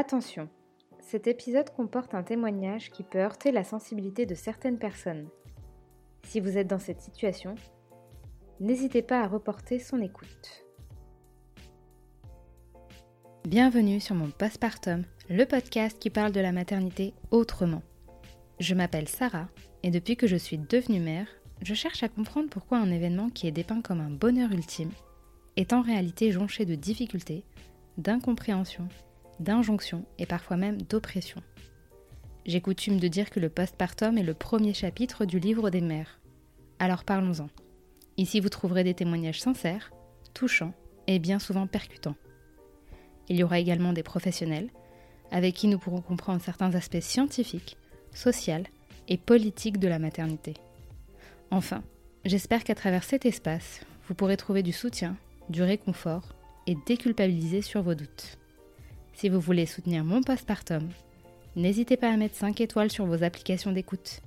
Attention, cet épisode comporte un témoignage qui peut heurter la sensibilité de certaines personnes. Si vous êtes dans cette situation, n'hésitez pas à reporter son écoute. Bienvenue sur mon Postpartum, le podcast qui parle de la maternité autrement. Je m'appelle Sarah et depuis que je suis devenue mère, je cherche à comprendre pourquoi un événement qui est dépeint comme un bonheur ultime est en réalité jonché de difficultés, d'incompréhension, d'injonctions et parfois même d'oppression. J'ai coutume de dire que le postpartum est le premier chapitre du livre des mères. Alors parlons-en. Ici vous trouverez des témoignages sincères, touchants et bien souvent percutants. Il y aura également des professionnels, avec qui nous pourrons comprendre certains aspects scientifiques, sociaux et politiques de la maternité. Enfin, j'espère qu'à travers cet espace, vous pourrez trouver du soutien, du réconfort et déculpabiliser sur vos doutes. Si vous voulez soutenir mon postpartum, n'hésitez pas à mettre 5 étoiles sur vos applications d'écoute.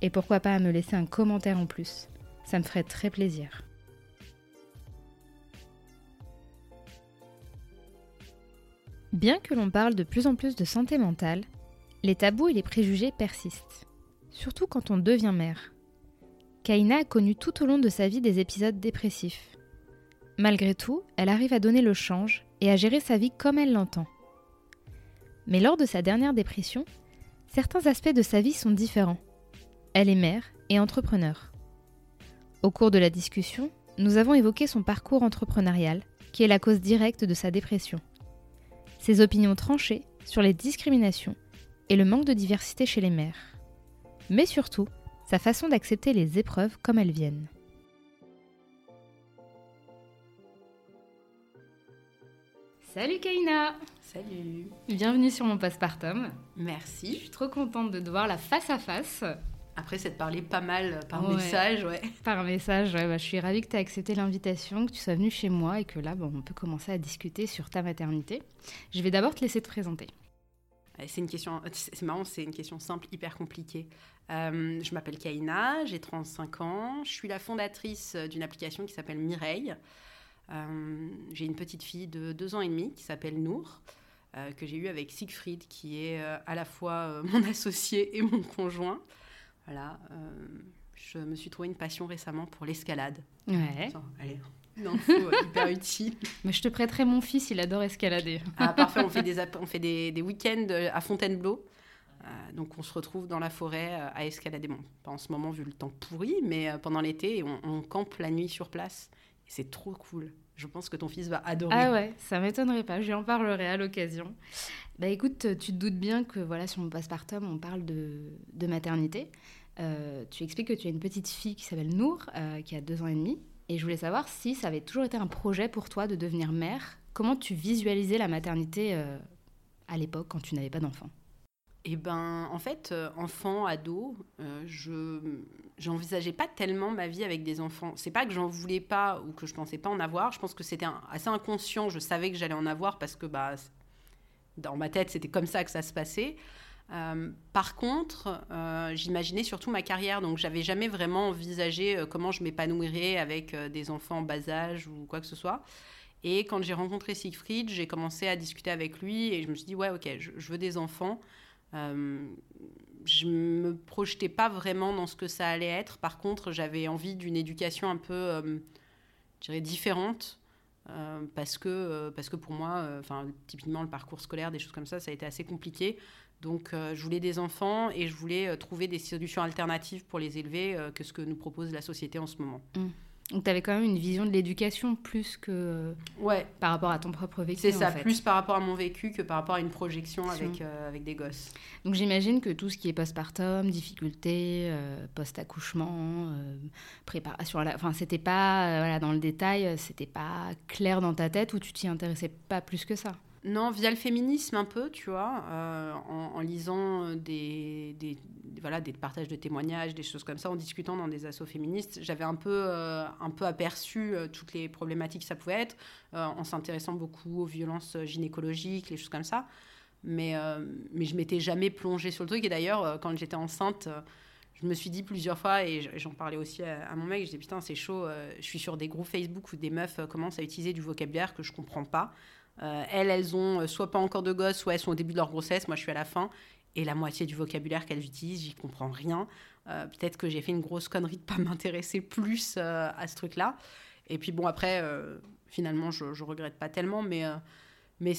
Et pourquoi pas à me laisser un commentaire en plus. Ça me ferait très plaisir. Bien que l'on parle de plus en plus de santé mentale, les tabous et les préjugés persistent, surtout quand on devient mère. Kaina a connu tout au long de sa vie des épisodes dépressifs. Malgré tout, elle arrive à donner le change et à gérer sa vie comme elle l'entend. Mais lors de sa dernière dépression, certains aspects de sa vie sont différents. Elle est mère et entrepreneur. Au cours de la discussion, nous avons évoqué son parcours entrepreneurial, qui est la cause directe de sa dépression. Ses opinions tranchées sur les discriminations et le manque de diversité chez les mères. Mais surtout, sa façon d'accepter les épreuves comme elles viennent. Salut Kaina Salut Bienvenue sur mon postpartum. Merci. Je suis trop contente de te voir la face à face. Après s'être parlé pas mal par message, ouais. Par message, ouais, bah, je suis ravie que tu aies accepté l'invitation, que tu sois venue chez moi et que là, bon, on peut commencer à discuter sur ta maternité. Je vais d'abord te laisser te présenter. C'est une question, c'est marrant, c'est une question simple, hyper compliquée. Euh, je m'appelle Kaina, j'ai 35 ans, je suis la fondatrice d'une application qui s'appelle Mireille. Euh, j'ai une petite fille de 2 ans et demi qui s'appelle Nour, euh, que j'ai eue avec Siegfried, qui est à la fois mon associé et mon conjoint. Voilà, je me suis trouvé une passion récemment pour l'escalade. Ouais. allez, une info hyper utile. Mais je te prêterai mon fils, il adore escalader. Ah, parfait, on fait des, on fait des, des week-ends à Fontainebleau. Euh, donc on se retrouve dans la forêt euh, à escalader. Bon, pas en ce moment vu le temps pourri, mais euh, pendant l'été, on, on, campe la nuit sur place. Et c'est trop cool. Je pense que ton fils va adorer. Ah ouais, ça m'étonnerait pas. Je lui en parlerai à l'occasion. Bah écoute, tu te doutes bien que voilà sur mon postpartum, on parle de, de maternité. tu expliques que tu as une petite fille qui s'appelle Nour, qui a deux ans et demi. Et je voulais savoir si ça avait toujours été un projet pour toi de devenir mère. Comment tu visualisais la maternité à l'époque quand tu n'avais pas d'enfant? Eh ben, en fait, euh, enfant, ado, euh, je j'envisageais pas tellement ma vie avec des enfants. C'est pas que j'en voulais pas ou que je pensais pas en avoir. Je pense que c'était assez inconscient. Je savais que j'allais en avoir parce que bah, dans ma tête, c'était comme ça que ça se passait. Euh, par contre, j'imaginais surtout ma carrière, donc j'avais jamais vraiment envisagé comment je m'épanouirais avec des enfants en bas âge ou quoi que ce soit. Et quand j'ai rencontré Siegfried, j'ai commencé à discuter avec lui et je me suis dit ouais ok, je veux des enfants. Euh, je me projetais pas vraiment dans ce que ça allait être. Par contre, j'avais envie d'une éducation un peu, euh, je différente. Euh, parce, que, parce que pour moi, typiquement le parcours scolaire, des choses comme ça, ça a été assez compliqué. Donc je voulais des enfants et je voulais trouver des solutions alternatives pour les élever que ce que nous propose la société en ce moment. Mmh. Donc tu avais quand même une vision de l'éducation plus que ouais. par rapport à ton propre vécu. C'est ça, plus par rapport à mon vécu que par rapport à une projection avec, euh, avec des gosses. Donc j'imagine que tout ce qui est postpartum, difficultés, euh, post-accouchement, euh, préparation, la... enfin c'était pas voilà, dans le détail, c'était pas clair dans ta tête ou tu t'y intéressais pas plus que ça? Non, via le féminisme un peu, tu vois, euh, en, lisant euh, des, voilà, des partages de témoignages, des choses comme ça, en discutant dans des assos féministes, j'avais un peu, euh, un peu aperçu toutes les problématiques que ça pouvait être, en s'intéressant beaucoup aux violences gynécologiques, les choses comme ça. Mais, mais je m'étais jamais plongée sur le truc. Et d'ailleurs, quand j'étais enceinte, je me suis dit plusieurs fois, et j'en parlais aussi à, mon mec, je disais putain, c'est chaud, je suis sur des groupes Facebook où des meufs commencent à utiliser du vocabulaire que je comprends pas. Elles, elles ont soit pas encore de gosses, soit elles sont au début de leur grossesse. Moi, je suis à la fin. Et la moitié du vocabulaire qu'elles utilisent, j'y comprends rien. Peut-être que j'ai fait une grosse connerie de pas m'intéresser plus à ce truc-là. Et puis bon, après, finalement, je, je regrette pas tellement, mais, mais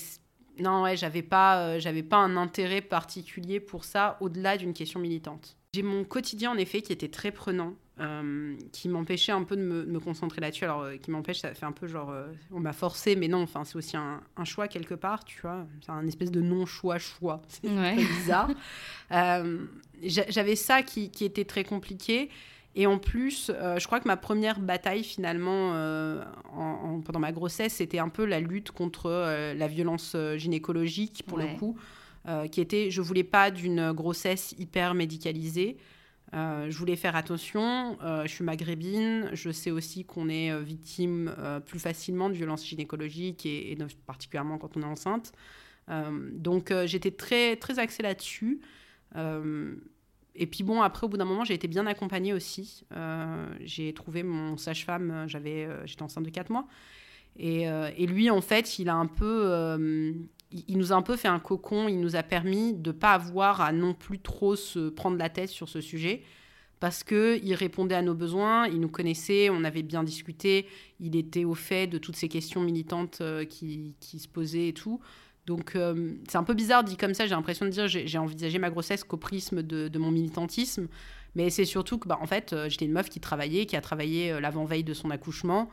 non, ouais, j'avais pas, euh, j'avais pas un intérêt particulier pour ça au-delà d'une question militante. J'ai mon quotidien en effet qui était très prenant, euh, qui m'empêchait un peu de me, concentrer là-dessus. Alors, euh, qui m'empêche, ça fait un peu genre, on m'a forcé, mais non, enfin, c'est aussi un, choix quelque part, tu vois. C'est un espèce de non-choix-choix. C'est bizarre. j'avais ça qui, qui, était très compliqué. Et en plus, euh, je crois que ma première bataille finalement euh, pendant ma grossesse, c'était un peu la lutte contre euh, la violence gynécologique pour le coup, qui était, je voulais pas d'une grossesse hyper médicalisée. Je voulais faire attention. je suis maghrébine. Je sais aussi qu'on est victime plus facilement de violences gynécologiques et, particulièrement quand on est enceinte. donc j'étais très très axée là-dessus. Et puis bon, après, au bout d'un moment, j'ai été bien accompagnée aussi. Euh, j'ai trouvé mon sage-femme, euh, j'avais, euh, j'étais enceinte de 4 mois. Et, lui, en fait, il a un peu, il, nous a un peu fait un cocon. Il nous a permis de pas avoir à non plus trop se prendre la tête sur ce sujet, parce que il répondait à nos besoins, il nous connaissait, on avait bien discuté, il était au fait de toutes ces questions militantes qui, qui se posaient et tout. Donc euh, c'est un peu bizarre dit comme ça, j'ai l'impression de dire j'ai envisagé ma grossesse qu'au prisme de, mon militantisme, mais c'est surtout que bah, en fait euh, j'étais une meuf qui travaillait, qui a travaillé euh, l'avant-veille de son accouchement.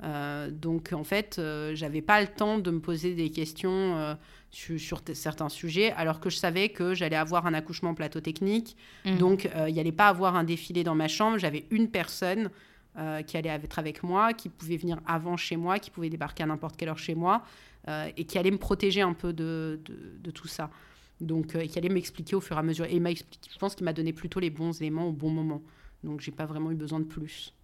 Donc en fait j'avais pas le temps de me poser des questions sur, certains sujets, alors que je savais que j'allais avoir un accouchement plateau technique, mmh. donc il n'y allait pas avoir un défilé dans ma chambre, j'avais une personne qui allait être avec moi, qui pouvait venir avant chez moi, qui pouvait débarquer à n'importe quelle heure chez moi. Euh, et qui allait me protéger un peu de, de, tout ça. Donc, euh, qui allait m'expliquer au fur et à mesure. Et je pense qu'il m'a donné plutôt les bons éléments au bon moment. Donc, j'ai pas vraiment eu besoin de plus.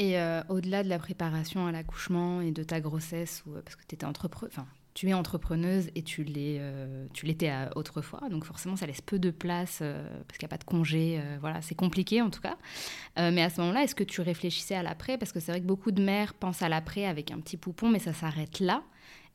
Et euh, au-delà de la préparation à l'accouchement et de ta grossesse, ou, parce que enfin, tu es entrepreneuse et tu tu l'étais autrefois, donc forcément ça laisse peu de place parce qu'il n'y a pas de congé, voilà, c'est compliqué en tout cas. mais à ce moment-là, est-ce que tu réfléchissais à l'après? Parce que c'est vrai que beaucoup de mères pensent à l'après avec un petit poupon, mais ça s'arrête là.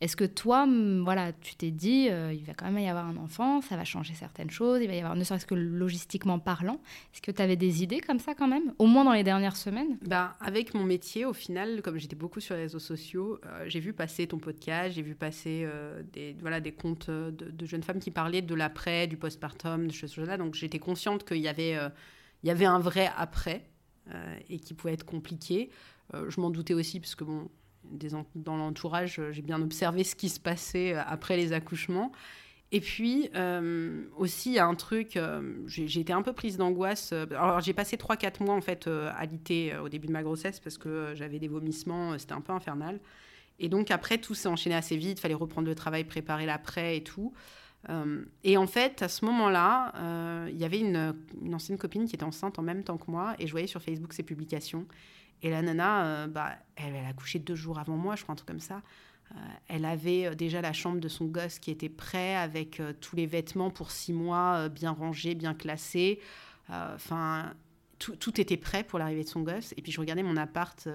Est-ce que toi, voilà, tu t'es dit, euh, il va quand même y avoir un enfant, ça va changer certaines choses, il va y avoir, ne serait-ce que logistiquement parlant, est-ce que tu avais des idées comme ça quand même, au moins dans les dernières semaines? Bah, Avec mon métier, au final, comme j'étais beaucoup sur les réseaux sociaux, euh, j'ai vu passer ton podcast, j'ai vu passer euh, des, voilà, des comptes de, jeunes femmes qui parlaient de l'après, du postpartum, de choses là. Donc j'étais consciente qu'il y avait, y avait un vrai après et qui pouvait être compliqué. je m'en doutais aussi, parce que bon, dans l'entourage, euh, j'ai bien observé ce qui se passait euh, après les accouchements. Et puis euh, aussi, il y a un truc, j'ai été un peu prise d'angoisse. Alors j'ai passé 3-4 mois en fait à l'IT au début de ma grossesse parce que j'avais des vomissements, c'était un peu infernal. Et donc après, tout s'est enchaîné assez vite, il fallait reprendre le travail, préparer l'après et tout. et en fait, à ce moment-là, il y avait une, ancienne copine qui était enceinte en même temps que moi et je voyais sur Facebook ses publications. Et la nana, euh, bah, elle, a couché deux jours avant moi, je crois, un truc comme ça. Euh, elle avait euh, déjà la chambre de son gosse qui était prêt avec tous les vêtements pour six mois, bien rangés, bien classés. Enfin, tout, tout, était prêt pour l'arrivée de son gosse. Et puis je regardais mon appart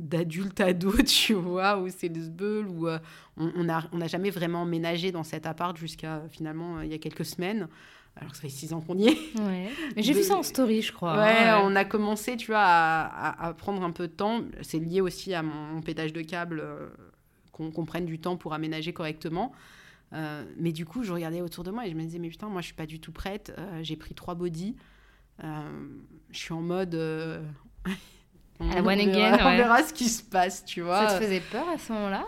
d'adulte ado, tu vois, où c'est le sbeul, où on n'a on a jamais vraiment emménagé dans cet appart jusqu'à finalement il y a quelques semaines alors ça fait six ans qu'on y est. Ouais. Mais j'ai vu ça en story, je crois. Ouais, on a commencé, tu vois, à, prendre un peu de temps. C'est lié aussi à mon, pétage de câble, euh, qu'on prenne du temps pour aménager correctement. Euh, mais du coup, je regardais autour de moi et je me disais, mais putain, moi, je suis pas du tout prête. Euh, j'ai pris trois body. je suis en mode. on, again, on verra ce qui se passe, tu vois. Ça te faisait peur à ce moment-là?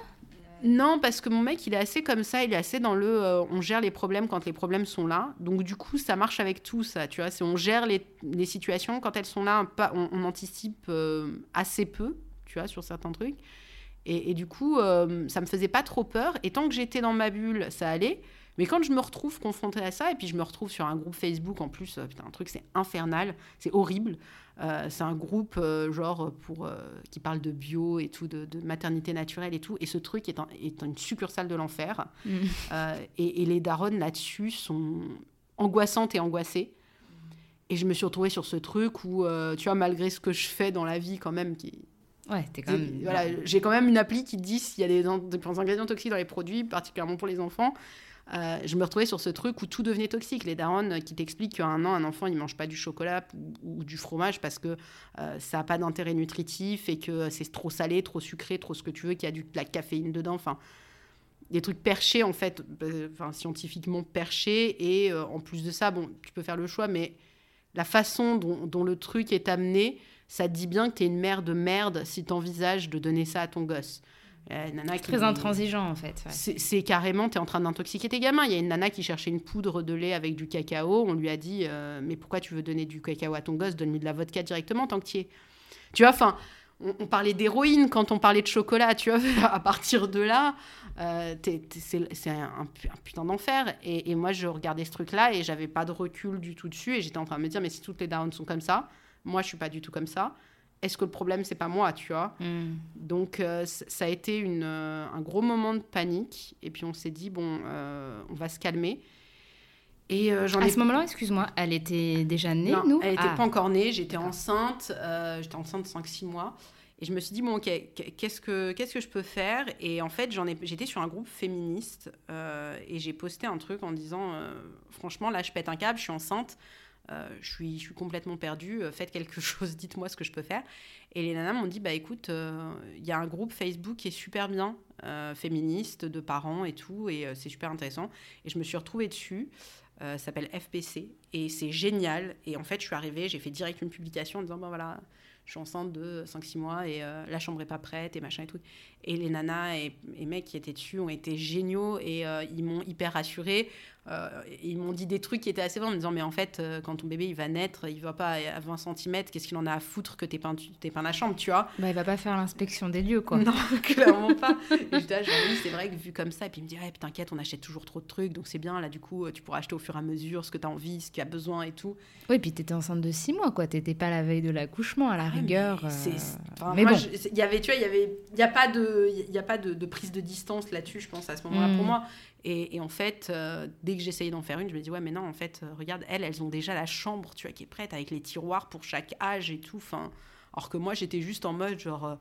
Non, parce que mon mec, il est assez comme ça, il est assez dans le euh, on gère les problèmes quand les problèmes sont là. Donc, du coup, ça marche avec tout, ça, tu vois. C'est on gère les, situations quand elles sont là, pas, on, anticipe euh, assez peu, tu vois, sur certains trucs. Et, du coup, euh, ça me faisait pas trop peur. Et tant que j'étais dans ma bulle, ça allait. Mais quand je me retrouve confrontée à ça, et puis je me retrouve sur un groupe Facebook en plus, putain, un truc, c'est infernal, c'est horrible. Euh, c'est un groupe euh, genre pour euh, qui parle de bio et tout, de, maternité naturelle et tout. Et ce truc est, est une succursale de l'enfer. Mm. Et, les daronnes là-dessus sont angoissantes et angoissées. Et je me suis retrouvée sur ce truc où, tu vois, malgré ce que je fais dans la vie quand même, qui Ouais, t'es quand même. Voilà, j'ai quand même une appli qui dit s'il y a des, des ingrédients toxiques dans les produits, particulièrement pour les enfants. Euh, je me retrouvais sur ce truc où tout devenait toxique. Les darons qui t'expliquent qu'un an, un enfant, il mange pas du chocolat ou, du fromage parce que euh, ça n'a pas d'intérêt nutritif et que c'est trop salé, trop sucré, trop ce que tu veux, qu'il y a du, de la caféine dedans. Enfin, des trucs perchés, en fait, euh, scientifiquement perchés. Et en plus de ça, bon, tu peux faire le choix, mais la façon dont, dont le truc est amené, ça te dit bien que tu es une mère de merde si tu envisages de donner ça à ton gosse. Euh, très intransigeant en fait. C'est carrément, tu es en train d'intoxiquer tes gamins. Il y a une nana qui cherchait une poudre de lait avec du cacao. On lui a dit euh, Mais pourquoi tu veux donner du cacao à ton gosse? Donne-lui de la vodka directement tant que tu es. Tu vois, enfin, on, parlait d'héroïne quand on parlait de chocolat. Tu vois, à partir de là, euh, c'est un, un, putain d'enfer. Et, et, moi, je regardais ce truc-là et j'avais pas de recul du tout dessus. Et j'étais en train de me dire Mais si toutes les darons sont comme ça, moi, je suis pas du tout comme ça est-ce que le problème c'est pas moi, tu vois hmm. Donc euh, ça a été une, euh, un gros moment de panique et puis on s'est dit bon, euh, on va se calmer. Et j'en à ce moment-là, excuse-moi, elle était déjà née, non, nous Elle n'était ah. pas encore née. J'étais enceinte. j'étais enceinte 5-6 mois. Et je me suis dit, bon, ok, qu'est-ce que, qu'est-ce que je peux faire? Et en fait, j'en ai, j'étais sur un groupe féministe et j'ai posté un truc en disant, franchement, là, je pète un câble, je suis enceinte. Euh, je, suis, complètement perdue, euh, faites quelque chose, dites-moi ce que je peux faire. Et les nanas m'ont dit, bah écoute, euh, il y a un groupe Facebook qui est super bien, féministe, de parents et tout, et c'est super intéressant. Et je me suis retrouvée dessus, ça s'appelle FPC, et c'est génial. Et en fait, je suis arrivée, j'ai fait direct une publication en disant, bon voilà, je suis enceinte de 5-6 mois et la chambre est pas prête et machin et tout. Et les nanas et mecs qui étaient dessus ont été géniaux et ils m'ont hyper rassurée. Euh, ils m'ont dit des trucs qui étaient assez bons en me disant mais en fait euh, quand ton bébé il va naître il va pas à 20 cm qu'est-ce qu'il en a à foutre que t'es peint peint la chambre tu vois? Bah il va pas faire l'inspection des lieux quoi. Non clairement pas. Et je c'est vrai que vu comme ça et puis il me dit t'inquiète on achète toujours trop de trucs donc c'est bien là du coup tu pourras acheter au fur et à mesure ce que tu as envie ce qu'il y a besoin et tout. Oui et puis t'étais enceinte de 6 mois quoi. T'étais pas la veille de l'accouchement à la rigueur mais, euh, bon. il y avait tu vois il y avait il y a pas de il y a pas de, prise de distance là-dessus je pense à ce moment-là pour hmm. moi et, en fait, euh, dès que j'essayais d'en faire une, je me dis ouais, mais non, en fait, euh, regarde, elles, elles ont déjà la chambre, tu vois, qui est prête avec les tiroirs pour chaque âge et tout. Enfin, alors que moi, j'étais juste en mode genre, euh,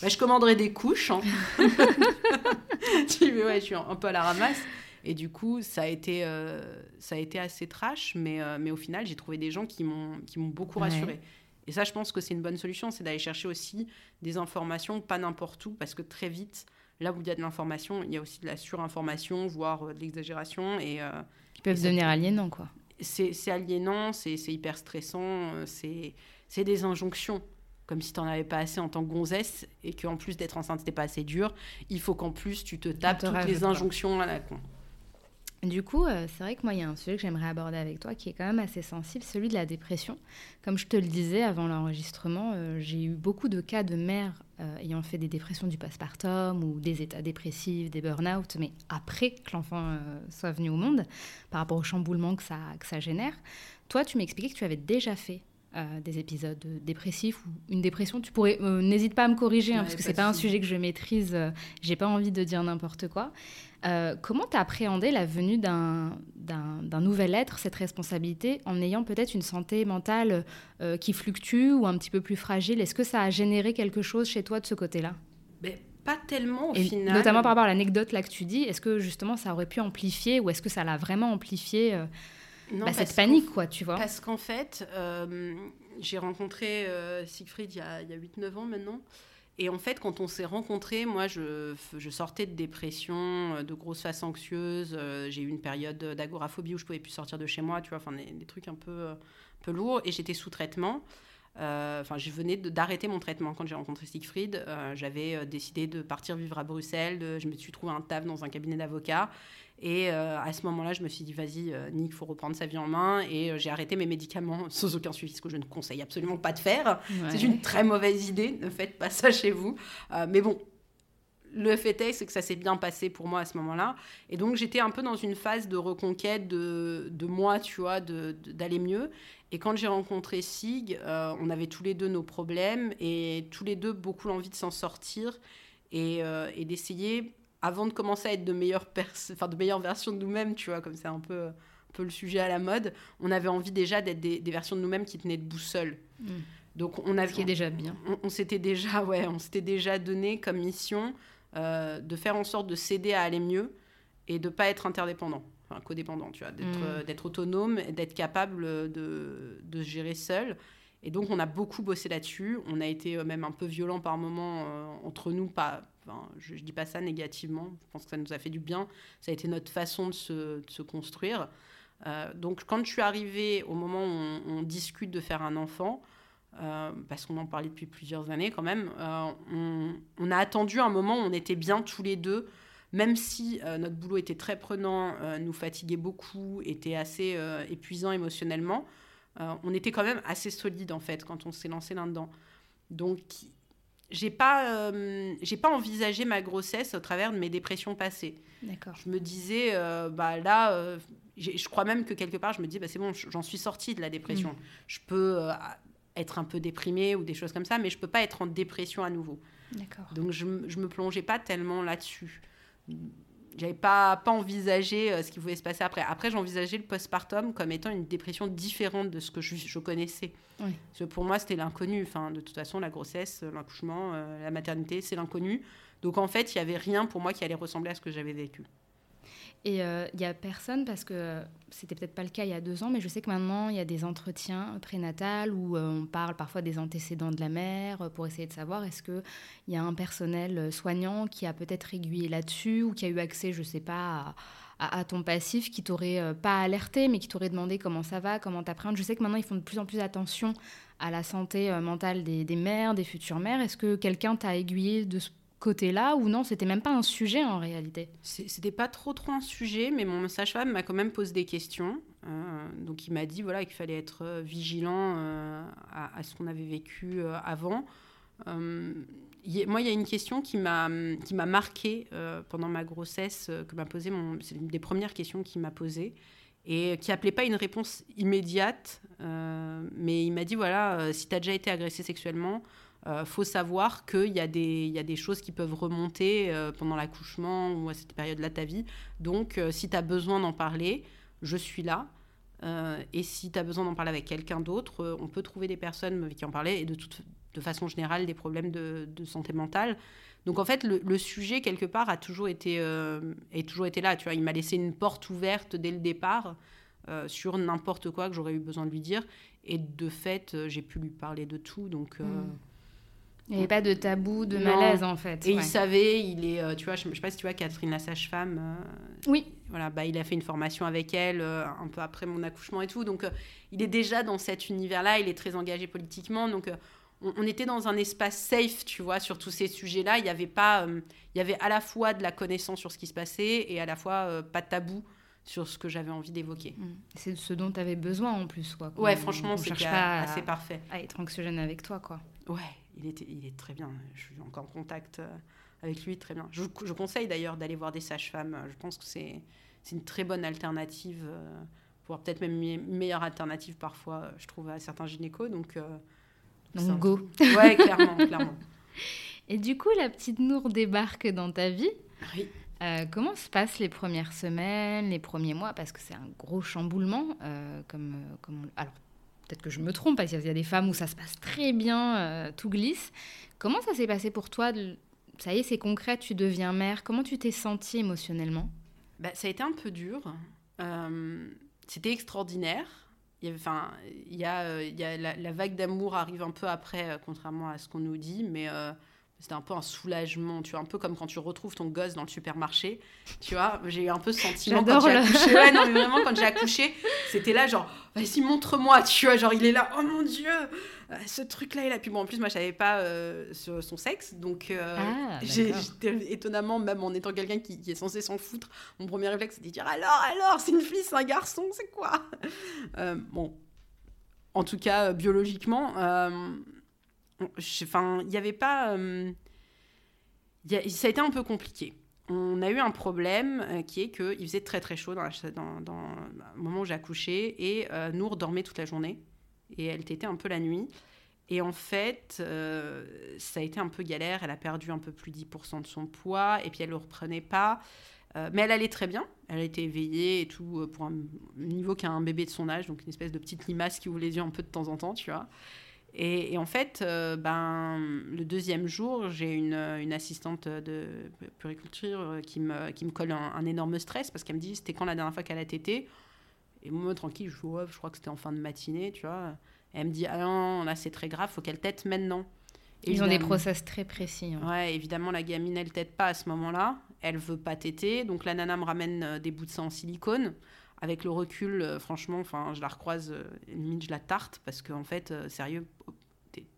bah, je commanderais des couches. Hein. tu ouais, je suis un peu à la ramasse. Et du coup, ça a été, ça a été assez trash, mais, mais au final, j'ai trouvé des gens qui m'ont beaucoup rassurée. Et ça, je pense que c'est une bonne solution, c'est d'aller chercher aussi des informations, pas n'importe où, parce que très vite, Là où il y a de l'information, il y a aussi de la surinformation, voire euh, de l'exagération. Et, euh, Qui peuvent devenir aliénants, quoi. C'est aliénant, c'est hyper stressant, euh, c'est des injonctions. Comme si tu n'en avais pas assez en tant que gonzesse et qu'en plus d'être enceinte, c'était pas assez dur. Il faut qu'en plus, tu te tapes toutes les injonctions à la con. Du coup, euh, c'est vrai que moi, il y a un sujet que j'aimerais aborder avec toi qui est quand même assez sensible, celui de la dépression. Comme je te le disais avant l'enregistrement, euh, j'ai eu beaucoup de cas de mères euh, ayant fait des dépressions du postpartum ou des états dépressifs, des burn-out, mais après que l'enfant soit venu au monde, par rapport au chamboulement que ça, que ça génère. Toi, tu m'expliquais que tu avais déjà fait des épisodes dépressifs ou une dépression, tu pourrais, n'hésite pas à me corriger, hein, parce que c'est pas un sujet que je maîtrise, j'ai pas envie de dire n'importe quoi. Euh, comment tu as appréhendé la venue d'un nouvel être, cette responsabilité, en ayant peut-être une santé mentale euh, qui fluctue ou un petit peu plus fragile? Est-ce que ça a généré quelque chose chez toi de ce côté-là? Mais Pas tellement au final. Notamment par rapport à l'anecdote là que tu dis, est-ce que justement ça aurait pu amplifier ou est-ce que ça l'a vraiment amplifié euh, bah, cette panique, quoi, tu vois Parce qu'en fait, j'ai rencontré Siegfried il y a, a 8-9 ans maintenant. Et en fait, quand on s'est rencontrés, moi, je, je, sortais de dépression, euh, de grosses phases anxieuses. Euh, j'ai eu une période d'agoraphobie où je pouvais plus sortir de chez moi, tu vois, enfin des, trucs un peu, euh, peu lourds. Et j'étais sous traitement. Enfin, je venais d'arrêter mon traitement quand j'ai rencontré Siegfried. J'avais décidé de partir vivre à Bruxelles. je me suis trouvé un taf dans un cabinet d'avocat. Et euh, à ce moment-là, je me suis dit, vas-y, euh, Nick, il faut reprendre sa vie en main. Et euh, j'ai arrêté mes médicaments sans aucun suivi, ce que je ne conseille absolument pas de faire. C'est une très mauvaise idée, ne faites pas ça chez vous. mais bon, le fait est, c'est que ça s'est bien passé pour moi à ce moment-là. Et donc, j'étais un peu dans une phase de reconquête de, de moi, tu vois, d'aller mieux. Et quand j'ai rencontré Sig, on avait tous les deux nos problèmes et tous les deux beaucoup l'envie de s'en sortir et, et d'essayer avant de commencer à être de meilleures, enfin, de meilleures versions de nous-mêmes, tu vois, comme c'est un peu, un peu le sujet à la mode, on avait envie déjà d'être des, versions de nous-mêmes qui tenaient debout seules. Mm. Donc on avait, Ce qui est déjà bien. On, s'était déjà, ouais, on s'était déjà donné comme mission euh, de faire en sorte de s'aider à aller mieux et de pas être interdépendant, enfin codépendant, tu vois, d'être Mm. euh, d'être autonome, d'être capable de, de se gérer seul. Et donc on a beaucoup bossé là-dessus. On a été euh, même un peu violent par moments euh, entre nous, pas. Je, je dis pas ça négativement. Je pense que ça nous a fait du bien. Ça a été notre façon de se, construire. Euh, donc quand je suis arrivée au moment où on, discute de faire un enfant, euh, parce qu'on en parlait depuis plusieurs années quand même, euh, on, on a attendu un moment où on était bien tous les deux, même si notre boulot était très prenant, nous fatiguait beaucoup, était assez épuisant émotionnellement, on était quand même assez solide en fait quand on s'est lancé là-dedans. Donc j'ai pas, euh, j'ai pas envisagé ma grossesse au travers de mes dépressions passées. D'accord. Je me disais, euh, bah là, euh, je crois même que quelque part, je me dis, bah, c'est bon, j'en suis sortie de la dépression. Mm. Je peux être un peu déprimée ou des choses comme ça, mais je peux pas être en dépression à nouveau. D'accord. Donc je, je me plongeais pas tellement là-dessus. J'avais pas, pas envisagé euh, ce qui pouvait se passer après. Après, j'envisageais le postpartum comme étant une dépression différente de ce que je, je connaissais. Oui. Parce que pour moi, c'était l'inconnu. Enfin, de toute façon, la grossesse, l'accouchement, euh, la maternité, c'est l'inconnu. Donc en fait, il y avait rien pour moi qui allait ressembler à ce que j'avais vécu. Et il n'y a personne, parce que euh, c'était peut-être pas le cas il y a deux ans, mais je sais que maintenant, il y a des entretiens prénatals où euh, on parle parfois des antécédents de la mère euh, pour essayer de savoir est-ce qu'il y a un personnel euh, soignant qui a peut-être aiguillé là-dessus ou qui a eu accès, je sais pas, à, ton passif, qui t'aurait euh, pas alerté, mais qui t'aurait demandé comment ça va, comment t'apprendre. Je sais que maintenant, ils font de plus en plus attention à la santé euh, mentale des, des mères, des futures mères. Est-ce que quelqu'un t'a aiguillé de ce côté-là ou non C'était même pas un sujet en réalité. C'était pas trop trop un sujet, mais mon sage-femme m'a quand même posé des questions. Euh, donc il m'a dit voilà qu'il fallait être euh, vigilant euh, à, ce qu'on avait vécu avant. Moi, il y a une question qui m'a qui m'a marquée pendant ma grossesse, que m'a posé mon. C'est une des premières questions qu'il m'a posées et qui appelait pas une réponse immédiate, mais il m'a dit voilà si tu as déjà été agressé sexuellement. Euh, faut savoir qu'il y, a des- y a des choses qui peuvent remonter euh, pendant l'accouchement ou à cette période-là de ta vie. Donc, euh, si tu as besoin d'en parler, je suis là. Euh, et si tu as besoin d'en parler avec quelqu'un d'autre, on peut trouver des personnes qui en parler et de, toute, de façon générale des problèmes de, de santé mentale. Donc en fait, le, sujet quelque part a toujours été, est toujours été là. Tu vois, il m'a laissé une porte ouverte dès le départ sur n'importe quoi que j'aurais eu besoin de lui dire. Et de fait, j'ai pu lui parler de tout. Donc euh, Mm. Il n'y avait pas de tabou, de Non. malaise en fait. et ouais. il savait, il est, euh, tu vois, je, je sais pas si tu vois Catherine la sage-femme. euh, Oui. voilà, bah, il a fait une formation avec elle euh, un peu après mon accouchement et tout. Donc, euh, il est déjà dans cet univers-là. Il est très engagé politiquement. Donc, on, on était dans un espace safe, tu vois, sur tous ces sujets-là. Il y avait pas, il y avait à la fois de la connaissance sur ce qui se passait et à la fois pas de tabou sur ce que j'avais envie d'évoquer. Mm. C'est ce dont tu avais besoin en plus. Quoi. Ouais, franchement, cherche pas assez parfait. à être anxiogène avec toi. quoi. Ouais, il, était, il est très bien. Je suis encore en contact euh, avec lui, très bien. Je, je conseille d'ailleurs d'aller voir des sages-femmes. Je pense que c'est une très bonne alternative, euh, voire peut-être même une meilleure alternative parfois, euh, je trouve, à certains gynécos. Donc, euh, Donc, go. Ouais, clairement, clairement. Et du coup, la petite Nour débarque dans ta vie. Oui. Euh, comment se passent les premières semaines, les premiers mois? Parce que c'est un gros chamboulement. euh, comme, comme on- Alors, peut-être que je me trompe, parce qu'il y a des femmes où ça se passe très bien, euh, tout glisse. Comment ça s'est passé pour toi Ça y est, c'est concret, tu deviens mère. Comment tu t'es sentie émotionnellement? Bah, ça a été un peu dur. Euh, C'était extraordinaire. Il y Enfin, il y a, euh, il y a la, la vague d'amour arrive un peu après, contrairement à ce qu'on nous dit, mais c'était un peu un soulagement. Tu vois, un peu comme quand tu retrouves ton gosse dans le supermarché. Tu vois, j'ai eu un peu ce sentiment quand j'ai accouché. Ouais, non, mais vraiment, quand j'ai accouché, c'était là, genre, vas-y, montre-moi. Tu vois, genre, il est là, oh mon dieu, euh, ce truc-là est là. Puis bon, en plus, moi, je savais pas euh, son sexe, donc euh, Ah, j'étais étonnamment, même en étant quelqu'un qui, qui est censé s'en foutre, mon premier réflexe, c'était de dire alors, alors, c'est une fille, c'est un garçon, c'est quoi? Euh, Bon, en tout cas, biologiquement, enfin, il n'y avait pas. euh, ça a été un peu compliqué. On a eu un problème euh, qui est qu'il faisait très très chaud dans, la le moment où j'ai accouché et euh, Nour dormait toute la journée et elle tétait un peu la nuit. Et en fait, ça a été un peu galère. Elle a perdu un peu plus de 10% de son poids et puis elle ne le reprenait pas. Mais elle allait très bien. Elle été éveillée et tout pour un niveau qu'un bébé de son âge, donc une espèce de petite limace qui ouvre les yeux un peu de temps en temps, tu vois. Et, en fait, euh, ben, le deuxième jour, j'ai une, une, assistante de puriculture euh, qui me, qui me colle un, énorme stress parce qu'elle me dit c'était quand la dernière fois qu'elle a tété? Et moi, tranquille, je, je crois que c'était en fin de matinée, tu vois. Et elle me dit ah non, là c'est très grave, faut qu'elle tète maintenant. Ils ont des process très précis. Hein. Ouais, évidemment, la gamine, elle tète pas à ce moment-là. Elle veut pas téter. Donc la nana me ramène euh, des bouts de sang en silicone avec le recul, euh, franchement, enfin, je la recroise, euh, limite je la tarte parce qu'en en fait, euh, sérieux,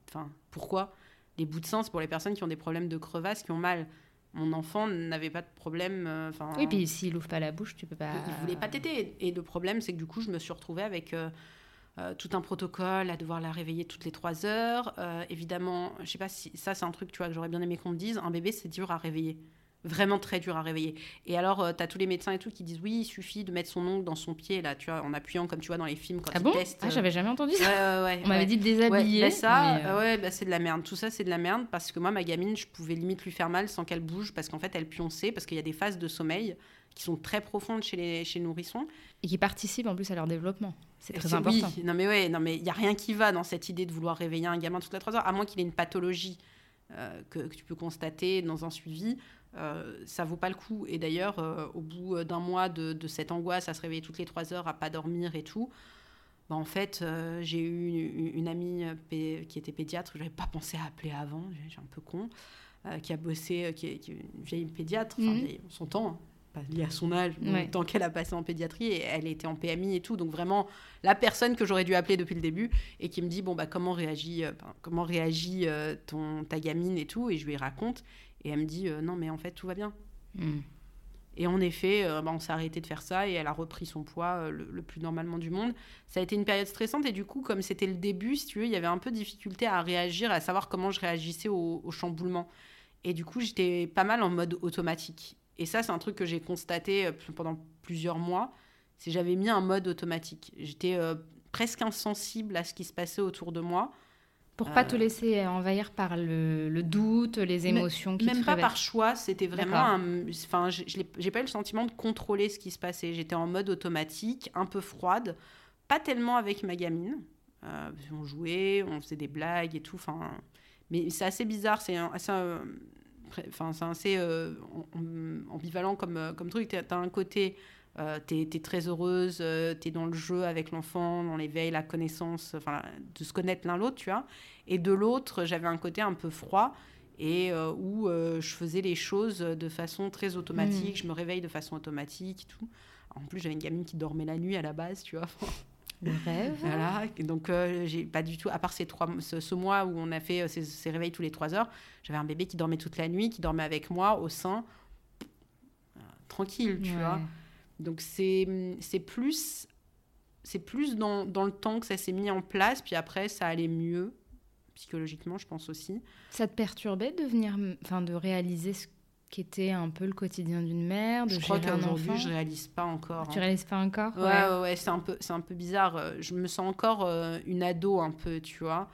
enfin, pourquoi? Les bouts de c'est pour les personnes qui ont des problèmes de crevasse, qui ont mal. Mon enfant n'avait pas de problème. Enfin. oui, puis s'il ouvre pas la bouche, tu peux pas. Il voulait pas téter. Et le problème, c'est que du coup, je me suis retrouvée avec. tout un protocole, à devoir la réveiller toutes les trois heures. évidemment, je sais pas si ça c'est un truc tu vois que j'aurais bien aimé qu'on me dise. Un bébé c'est dur à réveiller vraiment très dur à réveiller. Et alors, euh, tu as tous les médecins et tout qui disent oui, il suffit de mettre son ongle dans son pied, là, tu vois, en appuyant comme tu vois dans les films quand ah ils bon? testent. Ah, j'avais jamais entendu ça. Ouais, ouais, On m'avait dit de déshabiller. Ouais, bah ça, euh, ouais, bah, c'est de la merde. Tout ça, c'est de la merde parce que moi, ma gamine, je pouvais limite lui faire mal sans qu'elle bouge parce qu'en fait, elle pionçait parce qu'il y a des phases de sommeil qui sont très profondes chez les, chez nourrissons. Et qui participent en plus à leur développement. C'est très important. Oui, non mais ouais, non mais il y a rien qui va dans cette idée de vouloir réveiller un gamin toutes les trois heures, à moins qu'il ait une pathologie euh, que, que, tu peux constater dans un suivi. Euh, ça vaut pas le coup. Et d'ailleurs, euh, au bout d'un mois de, cette angoisse à se réveiller toutes les trois heures, à pas dormir et tout, bah, en fait, euh, j'ai eu une, amie qui était pédiatre, que j'avais pas pensé à appeler avant, j'ai un peu con, qui a bossé, qui est, une vieille pédiatre, enfin, mhm. son temps, pas lié à son âge, temps qu'elle a passé en pédiatrie, et elle était en PMI et tout, donc vraiment la personne que j'aurais dû appeler depuis le début, et qui me dit, bon, bah, comment réagit, comment réagit ton, ta gamine et tout, et je lui raconte. Et elle me dit euh, non, mais en fait, tout va bien. Hmm. Et en effet, euh, bah, on s'est arrêté de faire ça et elle a repris son poids euh, le, plus normalement du monde. Ça a été une période stressante et du coup, comme c'était le début, si tu veux, il y avait un peu de difficulté à réagir, à savoir comment je réagissais au, au chamboulement. Et du coup, j'étais pas mal en mode automatique. Et ça, c'est un truc que j'ai constaté pendant plusieurs mois. C'est j'avais mis un mode automatique. J'étais presque insensible à ce qui se passait autour de moi. Pour pas te euh, laisser envahir par le, doute, les émotions qui Même pas par choix, c'était vraiment Enfin, j'ai pas eu le sentiment de contrôler ce qui se passait. J'étais en mode automatique, un peu froide, pas tellement avec ma gamine. Euh, on jouait, on faisait des blagues et tout. Enfin, mais c'est assez bizarre, c'est assez... Euh, enfin, c'est assez ambivalent comme, comme truc. Tu as un côté euh, tu es, très heureuse, euh, tu es dans le jeu avec l'enfant, dans l'éveil, la connaissance, enfin, de se connaître l'un l'autre, tu vois. Et de l'autre, j'avais un côté un peu froid et euh, où je faisais les choses de façon très automatique, mm. je me réveille de façon automatique, tout. En plus, j'avais une gamine qui dormait la nuit à la base, tu vois. Le rêve. Voilà. donc, j'ai pas du tout, à part ces trois, ce, mois où on a fait ces, réveils tous les trois heures, j'avais un bébé qui dormait toute la nuit, qui dormait avec moi au sein, tranquille, tu vois. Donc c'est plus, c'est plus dans, dans, le temps que ça s'est mis en place, puis après ça allait mieux, psychologiquement je pense aussi. Ça te perturbait de venir, enfin de réaliser ce qu'était un peu le quotidien d'une mère, de je crois qu'aujourd'hui je réalise pas encore. Tu hein. réalises pas encore? Ouais, ouais, ouais, c'est un peu, c'est un peu bizarre. Je me sens encore euh, une ado un peu, tu vois.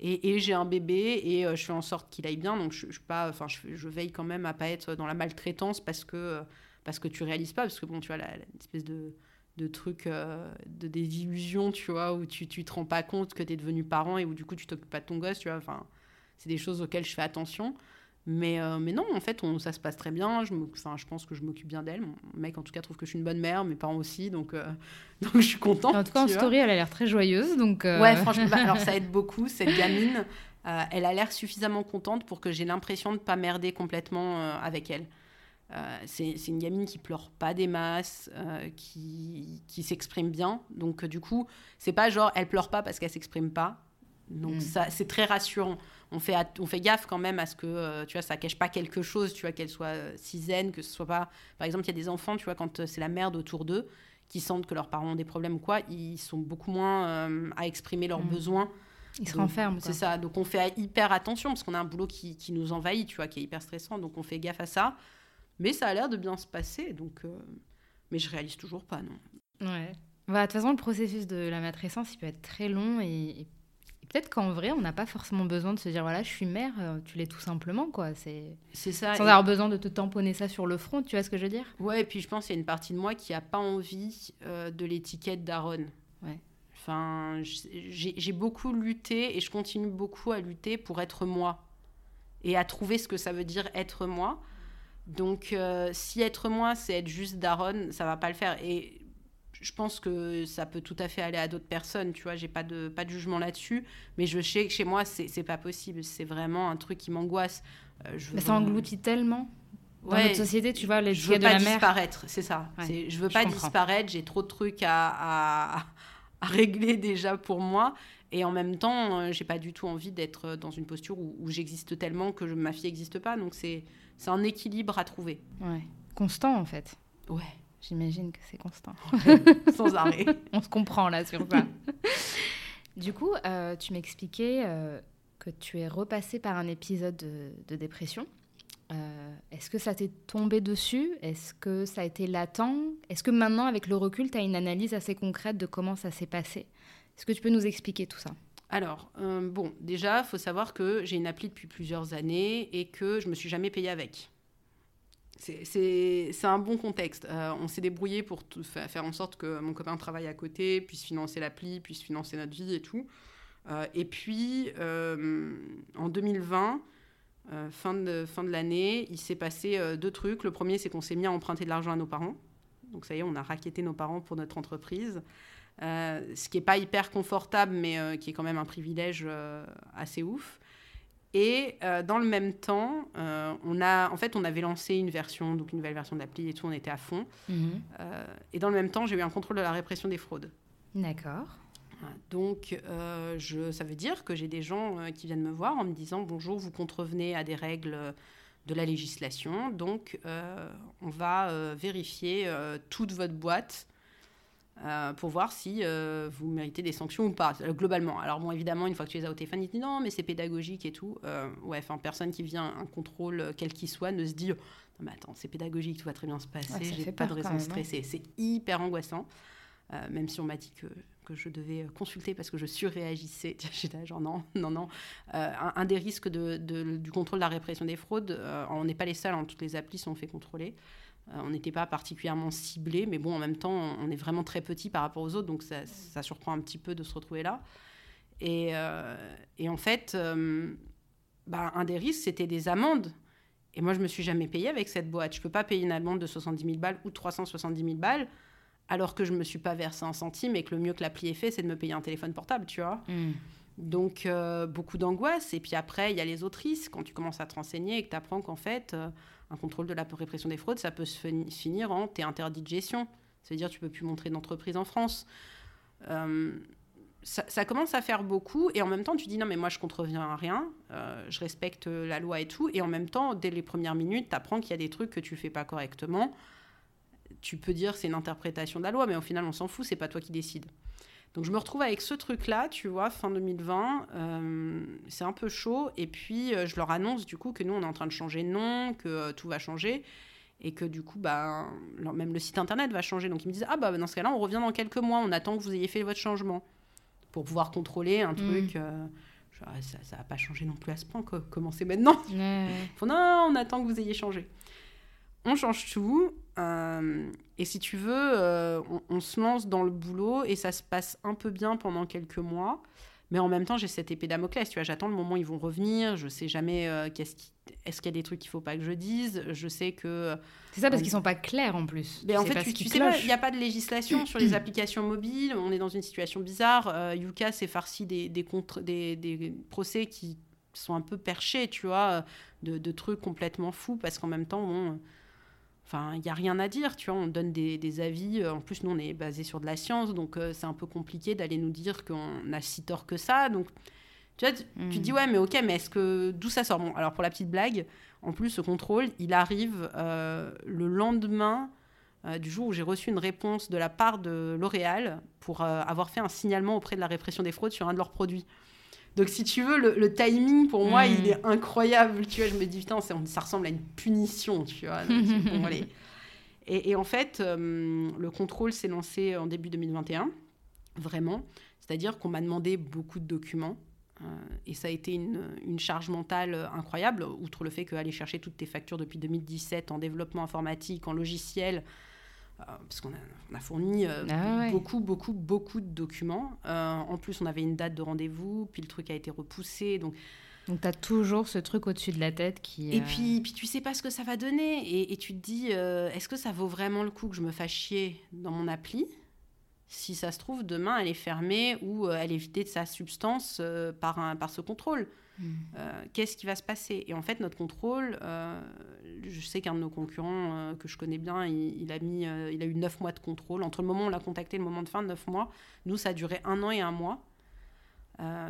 Et, et j'ai un bébé et euh, je fais en sorte qu'il aille bien, donc je, je pas, enfin je, je, veille quand même à pas être dans la maltraitance parce que euh, parce que tu réalises pas, parce que bon, tu vois, la, espèce de, de truc, euh, de, des illusions, tu vois, où tu, tu te rends pas compte que tu es devenu parent et où du coup tu t'occupes pas de ton gosse, tu vois, enfin, c'est des choses auxquelles je fais attention. Mais, euh, mais non, en fait, on, ça se passe très bien. Je, je pense que je m'occupe bien d'elle. Mon mec, en tout cas, trouve que je suis une bonne mère, mes parents aussi. Donc, euh, donc je suis contente. En tout cas, en story, elle a l'air très joyeuse. Donc Ouais, franchement, bah, alors ça aide beaucoup. Cette gamine, elle a l'air suffisamment contente pour que j'ai l'impression de ne pas merder complètement avec elle. Euh, c'est une gamine qui pleure pas des masses, euh, qui, qui s'exprime bien. Donc, euh, du coup, c'est pas genre elle pleure pas parce qu'elle s'exprime pas. Donc, mm. ça, c'est très rassurant. On fait, on fait gaffe quand même à ce que, tu vois, ça cache pas quelque chose, tu vois, qu'elle soit si zen, que ce soit pas. Par exemple, il y a des enfants, tu vois, quand c'est la merde autour d'eux, qui sentent que leurs parents ont des problèmes ou quoi, ils sont beaucoup moins à exprimer leurs mm. besoins. Ils se renferment. C'est ça. Donc, on fait hyper attention parce qu'on a un boulot qui, qui nous envahit, tu vois, qui est hyper stressant. Donc, on fait gaffe à ça. Mais ça a l'air de bien se passer, donc. Euh, mais je réalise toujours pas, non. Ouais. Bah, de toute façon, le processus de la matrescence, il peut être très long et, peut-être qu'en vrai, on n'a pas forcément besoin de se dire voilà, je suis mère, euh, tu l'es tout simplement, quoi. C'est ça. Sans avoir besoin de te tamponner ça sur le front, tu vois ce que je veux dire? Ouais, et puis je pense qu'il y a une partie de moi qui n'a pas envie euh, de l'étiquette d'Aaron. Ouais. Enfin, j'ai beaucoup lutté et je continue beaucoup à lutter pour être moi et à trouver ce que ça veut dire être moi. Donc, euh, si être moi, c'est être juste Daron, ça va pas le faire. Et je pense que ça peut tout à fait aller à d'autres personnes, tu vois, j'ai pas de, pas de jugement là-dessus, mais je sais que chez moi, c'est pas possible. C'est vraiment un truc qui m'angoisse. Euh, mais ça engloutit tellement dans notre société, tu vois, les je veux de pas disparaître, c'est ça. je veux pas disparaître, j'ai trop de trucs à, à régler déjà pour moi. Et en même temps, euh, j'ai pas du tout envie d'être dans une posture où, j'existe tellement que ma fille n'existe pas. Donc c'est un équilibre à trouver. Ouais. Constant en fait. Ouais. J'imagine que c'est constant. Sans arrêt. On se comprend là sur ça. du coup, euh, tu m'expliquais euh, que tu es repassé par un épisode de, de dépression. Euh, est-ce que ça t'est tombé dessus? Est-ce que ça a été latent? Est-ce que maintenant, avec le recul, tu as une analyse assez concrète de comment ça s'est passé? Est-ce que tu peux nous expliquer tout ça? Alors, euh, bon, déjà, il faut savoir que j'ai une appli depuis plusieurs années et que je me suis jamais payée avec. C'est un bon contexte. Euh, on s'est débrouillé pour faire en sorte que mon copain travaille à côté, puisse financer l'appli, puisse financer notre vie et tout. et puis, en 2020, euh, fin de, fin de l'année, il s'est passé euh, deux trucs. Le premier, c'est qu'on s'est mis à emprunter de l'argent à nos parents. Donc ça y est, on a raquetté nos parents pour notre entreprise. Euh, ce qui n'est pas hyper confortable, mais qui est quand même un privilège assez ouf. Et dans le même temps, on a, en fait, on avait lancé une version, donc une nouvelle version d'appli et tout, on était à fond. Mhm. et dans le même temps, j'ai eu un contrôle de la répression des fraudes. D'accord. Donc, euh, je, ça veut dire que j'ai des gens euh, qui viennent me voir en me disant bonjour, vous contrevenez à des règles de la législation, donc euh, on va vérifier toute votre boîte pour voir si vous méritez des sanctions ou pas, globalement. Alors bon, évidemment, une fois que tu les as au téléphone, ils disent non, mais c'est pédagogique et tout. ouais, enfin, personne qui vient un contrôle, quel qu'il soit, ne se dit non, mais attends, c'est pédagogique, tout va très bien se passer, j'ai pas de raison de stresser. C'est hyper angoissant, même si on m'a dit que que je devais euh, consulter parce que je surréagissais. J'étais genre non, non, non. Euh, un, des risques de, du contrôle de la répression des fraudes, euh, on n'est pas les seuls, hein, toutes les applis sont fait contrôler. On n'était pas particulièrement ciblés, mais bon, en même temps, on est vraiment très petit par rapport aux autres, donc ça, ça surprend un petit peu de se retrouver là. Et, et en fait, bah, un des risques, c'était des amendes. Et moi, je me suis jamais payé avec cette boîte. Je peux pas payer une amende de 70 000 balles ou 370 000 balles alors que je me suis pas versé un centime et que le mieux que l'appli ait fait, c'est de me payer un téléphone portable, tu vois. Hmm. Donc, euh, beaucoup d'angoisse. Et puis après, il y a les autres risques. Quand tu commences à te renseigner et que tu apprends qu'en fait, euh, un contrôle de la répression des fraudes, ça peut se finir en t'es interdit de gestion. Ça veut dire tu peux plus montrer d'entreprise en France. Euh, ça, commence à faire beaucoup. Et en même temps, tu dis non, mais moi, je contreviens à rien. je respecte la loi et tout. Et en même temps, dès les premières minutes, tu apprends qu'il y a des trucs que tu fais pas correctement tu peux dire c'est une interprétation de la loi, mais au final, on s'en fout, c'est pas toi qui décides. Donc je me retrouve avec ce truc-là, tu vois, fin 2020, euh, c'est un peu chaud, et puis euh, je leur annonce du coup que nous, on est en train de changer de nom, que euh, tout va changer, et que du coup, bah, même le site internet va changer. Donc ils me disent, ah bah dans ce cas-là, on revient dans quelques mois, on attend que vous ayez fait votre changement, pour pouvoir contrôler un truc. Mmh. ça n'a pas changé non plus à ce point, quoi. commencez maintenant. non, on attend que vous ayez changé on change tout. Euh, et si tu veux, euh, on, se lance dans le boulot et ça se passe un peu bien pendant quelques mois. Mais en même temps, j'ai cette épée Damoclès. Tu vois, j'attends le moment où ils vont revenir. Je sais jamais euh, qu'est-ce qui... est-ce qu'il y a des trucs qu'il faut pas que je dise. Je sais que. C'est ça parce qu'ils sont pas clairs en plus. Mais en fait, tu, sais il n'y a pas de législation sur les applications mobiles. On est dans une situation bizarre. Yuka s'est farci des, des, des, des procès qui sont un peu perchés, tu vois, de, de trucs complètement fous parce qu'en même temps, bon Enfin, il n'y a rien à dire, tu vois, on donne des, avis. En plus, nous, on est basé sur de la science, donc euh, c'est un peu compliqué d'aller nous dire qu'on a si tort que ça. Donc, tu vois, tu, te dis, ouais, mais ok, mais est-ce que. D'où ça sort? Bon, alors pour la petite blague, en plus, ce contrôle, il arrive euh, le lendemain euh, du jour où j'ai reçu une réponse de la part de L'Oréal pour avoir fait un signalement auprès de la répression des fraudes sur un de leurs produits. Donc, si tu veux, le, timing, pour moi, il hmm. est incroyable. Tu vois, je me dis, putain, ça, ressemble à une punition, tu vois. et, en fait, euh, le contrôle s'est lancé en début 2021, vraiment. C'est-à-dire qu'on m'a demandé beaucoup de documents. Euh, et ça a été une, charge mentale incroyable, outre le fait qu'aller chercher toutes tes factures depuis 2017 en développement informatique, en logiciel, parce qu'on a, a, fourni ah beaucoup, beaucoup, beaucoup de documents. en plus, on avait une date de rendez-vous, puis le truc a été repoussé. Donc, donc, tu as toujours ce truc au-dessus de la tête qui. Et puis, puis, tu sais pas ce que ça va donner. Et, et tu te dis, est-ce que ça vaut vraiment le coup que je me fasse chier dans mon appli? Si ça se trouve, demain, elle est fermée ou euh, elle est vidée de sa substance euh, par, un, par ce contrôle. Hmm. Euh, qu'est-ce qui va se passer? Et en fait, notre contrôle, je sais qu'un de nos concurrents que je connais bien, il, a mis, il a eu neuf mois de contrôle. Entre le moment où on l'a contacté et le moment de fin, neuf mois. Nous, ça a duré un an et un mois.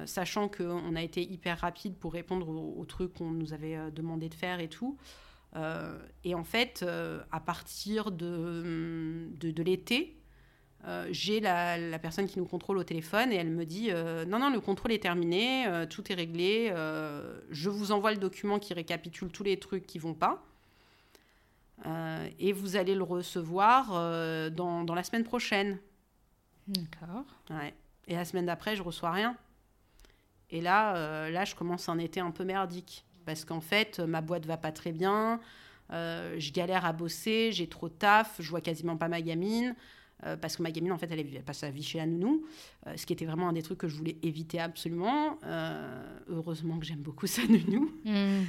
sachant qu'on a été hyper rapide pour répondre aux, trucs qu'on nous avait demandé de faire et tout. et en fait, à partir de, de l'été, euh, j'ai la, personne qui nous contrôle au téléphone et elle me dit euh, non non le contrôle est terminé euh, tout est réglé je vous envoie le document qui récapitule tous les trucs qui vont pas et vous allez le recevoir dans, dans, la semaine prochaine. D'accord. Ouais. et la semaine d'après je reçois rien. Et là là je commence un été un peu merdique parce qu'en fait ma boîte va pas très bien je galère à bosser j'ai trop de taf je vois quasiment pas ma gamine euh, parce que ma gamine, en fait, elle, passe sa vie chez la nounou, euh, ce qui était vraiment un des trucs que je voulais éviter absolument. Euh, heureusement que j'aime beaucoup sa nounou. Mmh.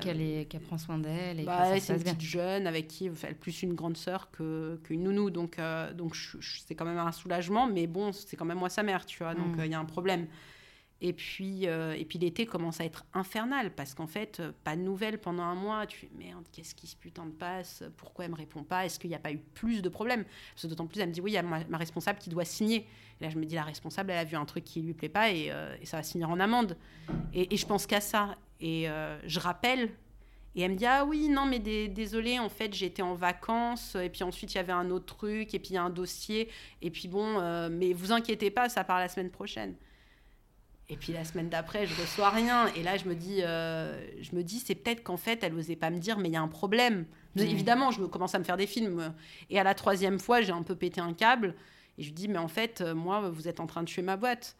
Qu'elle prend soin d'elle. Bah, c'est une petite jeune avec qui elle est plus une grande sœur qu'une nounou, donc, donc c'est quand même un soulagement, mais bon, c'est quand même moi sa mère, tu vois, donc mmh. il y a un problème. Et puis, euh, et puis l'été commence à être infernal parce qu'en fait, euh, pas de nouvelles pendant un mois. Tu fais merde, qu'est-ce qui se putain de passe? Pourquoi elle me répond pas? Est-ce qu'il n'y a pas eu plus de problèmes? Parce que d'autant plus, elle me dit oui, il y a ma, responsable qui doit signer. Et là, je me dis la responsable, elle a vu un truc qui lui plaît pas et, euh, ça va signer en amende. Et, je pense qu'à ça. Et je rappelle. Et elle me dit ah oui non mais désolé en fait j'étais en vacances et puis ensuite il y avait un autre truc et puis il y a un dossier et puis bon mais vous inquiétez pas ça part la semaine prochaine. Et puis la semaine d'après, je reçois rien. Et là, je me dis, euh, je me dis, c'est peut-être qu'en fait, elle n'osait pas me dire, mais il y a un problème. Évidemment, je me commence à me faire des films. Et à la troisième fois, j'ai un peu pété un câble. Et je dis, mais en fait, euh, moi, vous êtes en train de tuer ma boîte.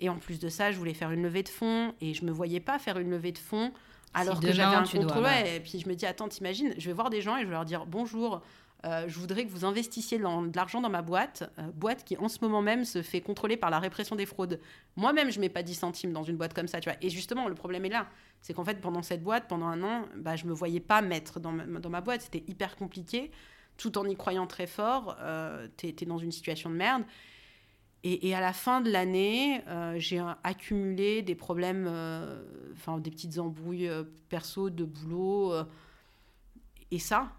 Et en plus de ça, je voulais faire une levée de fonds. Et je me voyais pas faire une levée de fonds alors que j'avais un contrôle. Et puis je me dis, attends, t'imagines, je vais voir des gens et je vais leur dire, bonjour, euh, je voudrais que vous investissiez de l'argent dans ma boîte, euh, boîte qui en ce moment même se fait contrôler par la répression des fraudes. Moi-même, je mets pas 10 centimes dans une boîte comme ça, tu vois. Et justement, le problème est là. C'est qu'en fait, pendant cette boîte, pendant un an, bah, je me voyais pas mettre dans ma, boîte. C'était hyper compliqué, tout en y croyant très fort. Euh, tu es, dans une situation de merde. Et, à la fin de l'année, j'ai accumulé des problèmes, enfin des petites embrouilles perso, de boulot. et ça,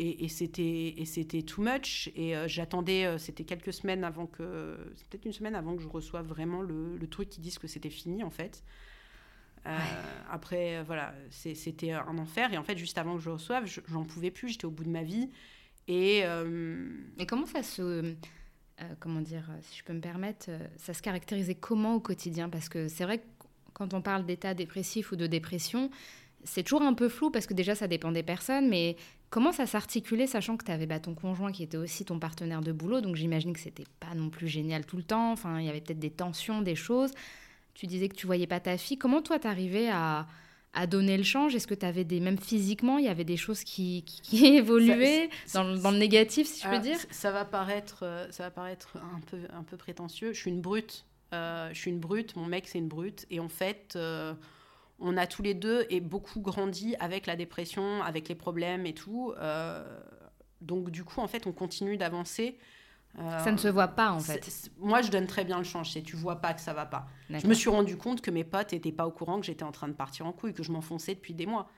et, c'était et c'était too much. Et euh, j'attendais euh, c'était quelques semaines avant que peut-être une semaine avant que je reçoive vraiment le, le truc qui dise que c'était fini en fait. Euh, après voilà c'était un enfer. Et en fait juste avant que je reçoive j'en pouvais plus. J'étais au bout de ma vie. Et et comment ça se comment dire si je peux me permettre ça se caractérisait comment au quotidien? Parce que c'est vrai que quand on parle d'état dépressif ou de dépression c'est toujours un peu flou parce que déjà ça dépend des personnes, mais comment ça s'articulait sachant que tu avais bah, ton conjoint qui était aussi ton partenaire de boulot, donc j'imagine que c'était pas non plus génial tout le temps, enfin il y avait peut-être des tensions, des choses. Tu disais que tu voyais pas ta fille. Comment toi t'arrivais à, à donner le change? Est-ce que tu avais des, même physiquement, il y avait des choses qui, qui, évoluaient dans, le négatif, si je peux dire? Ça va paraître, euh, ça va paraître un peu, un peu prétentieux. Je suis une brute. Euh, je suis une brute. Mon mec, c'est une brute. Et en fait, euh, on a tous les deux et beaucoup grandi avec la dépression, avec les problèmes et tout. Euh, donc du coup, en fait, on continue d'avancer. Euh, ça ne se voit pas en fait. Moi, je donne très bien le change. C'est tu vois pas que ça va pas. Je me suis rendu compte que mes potes n'étaient pas au courant que j'étais en train de partir en couille, que je m'enfonçais depuis des mois.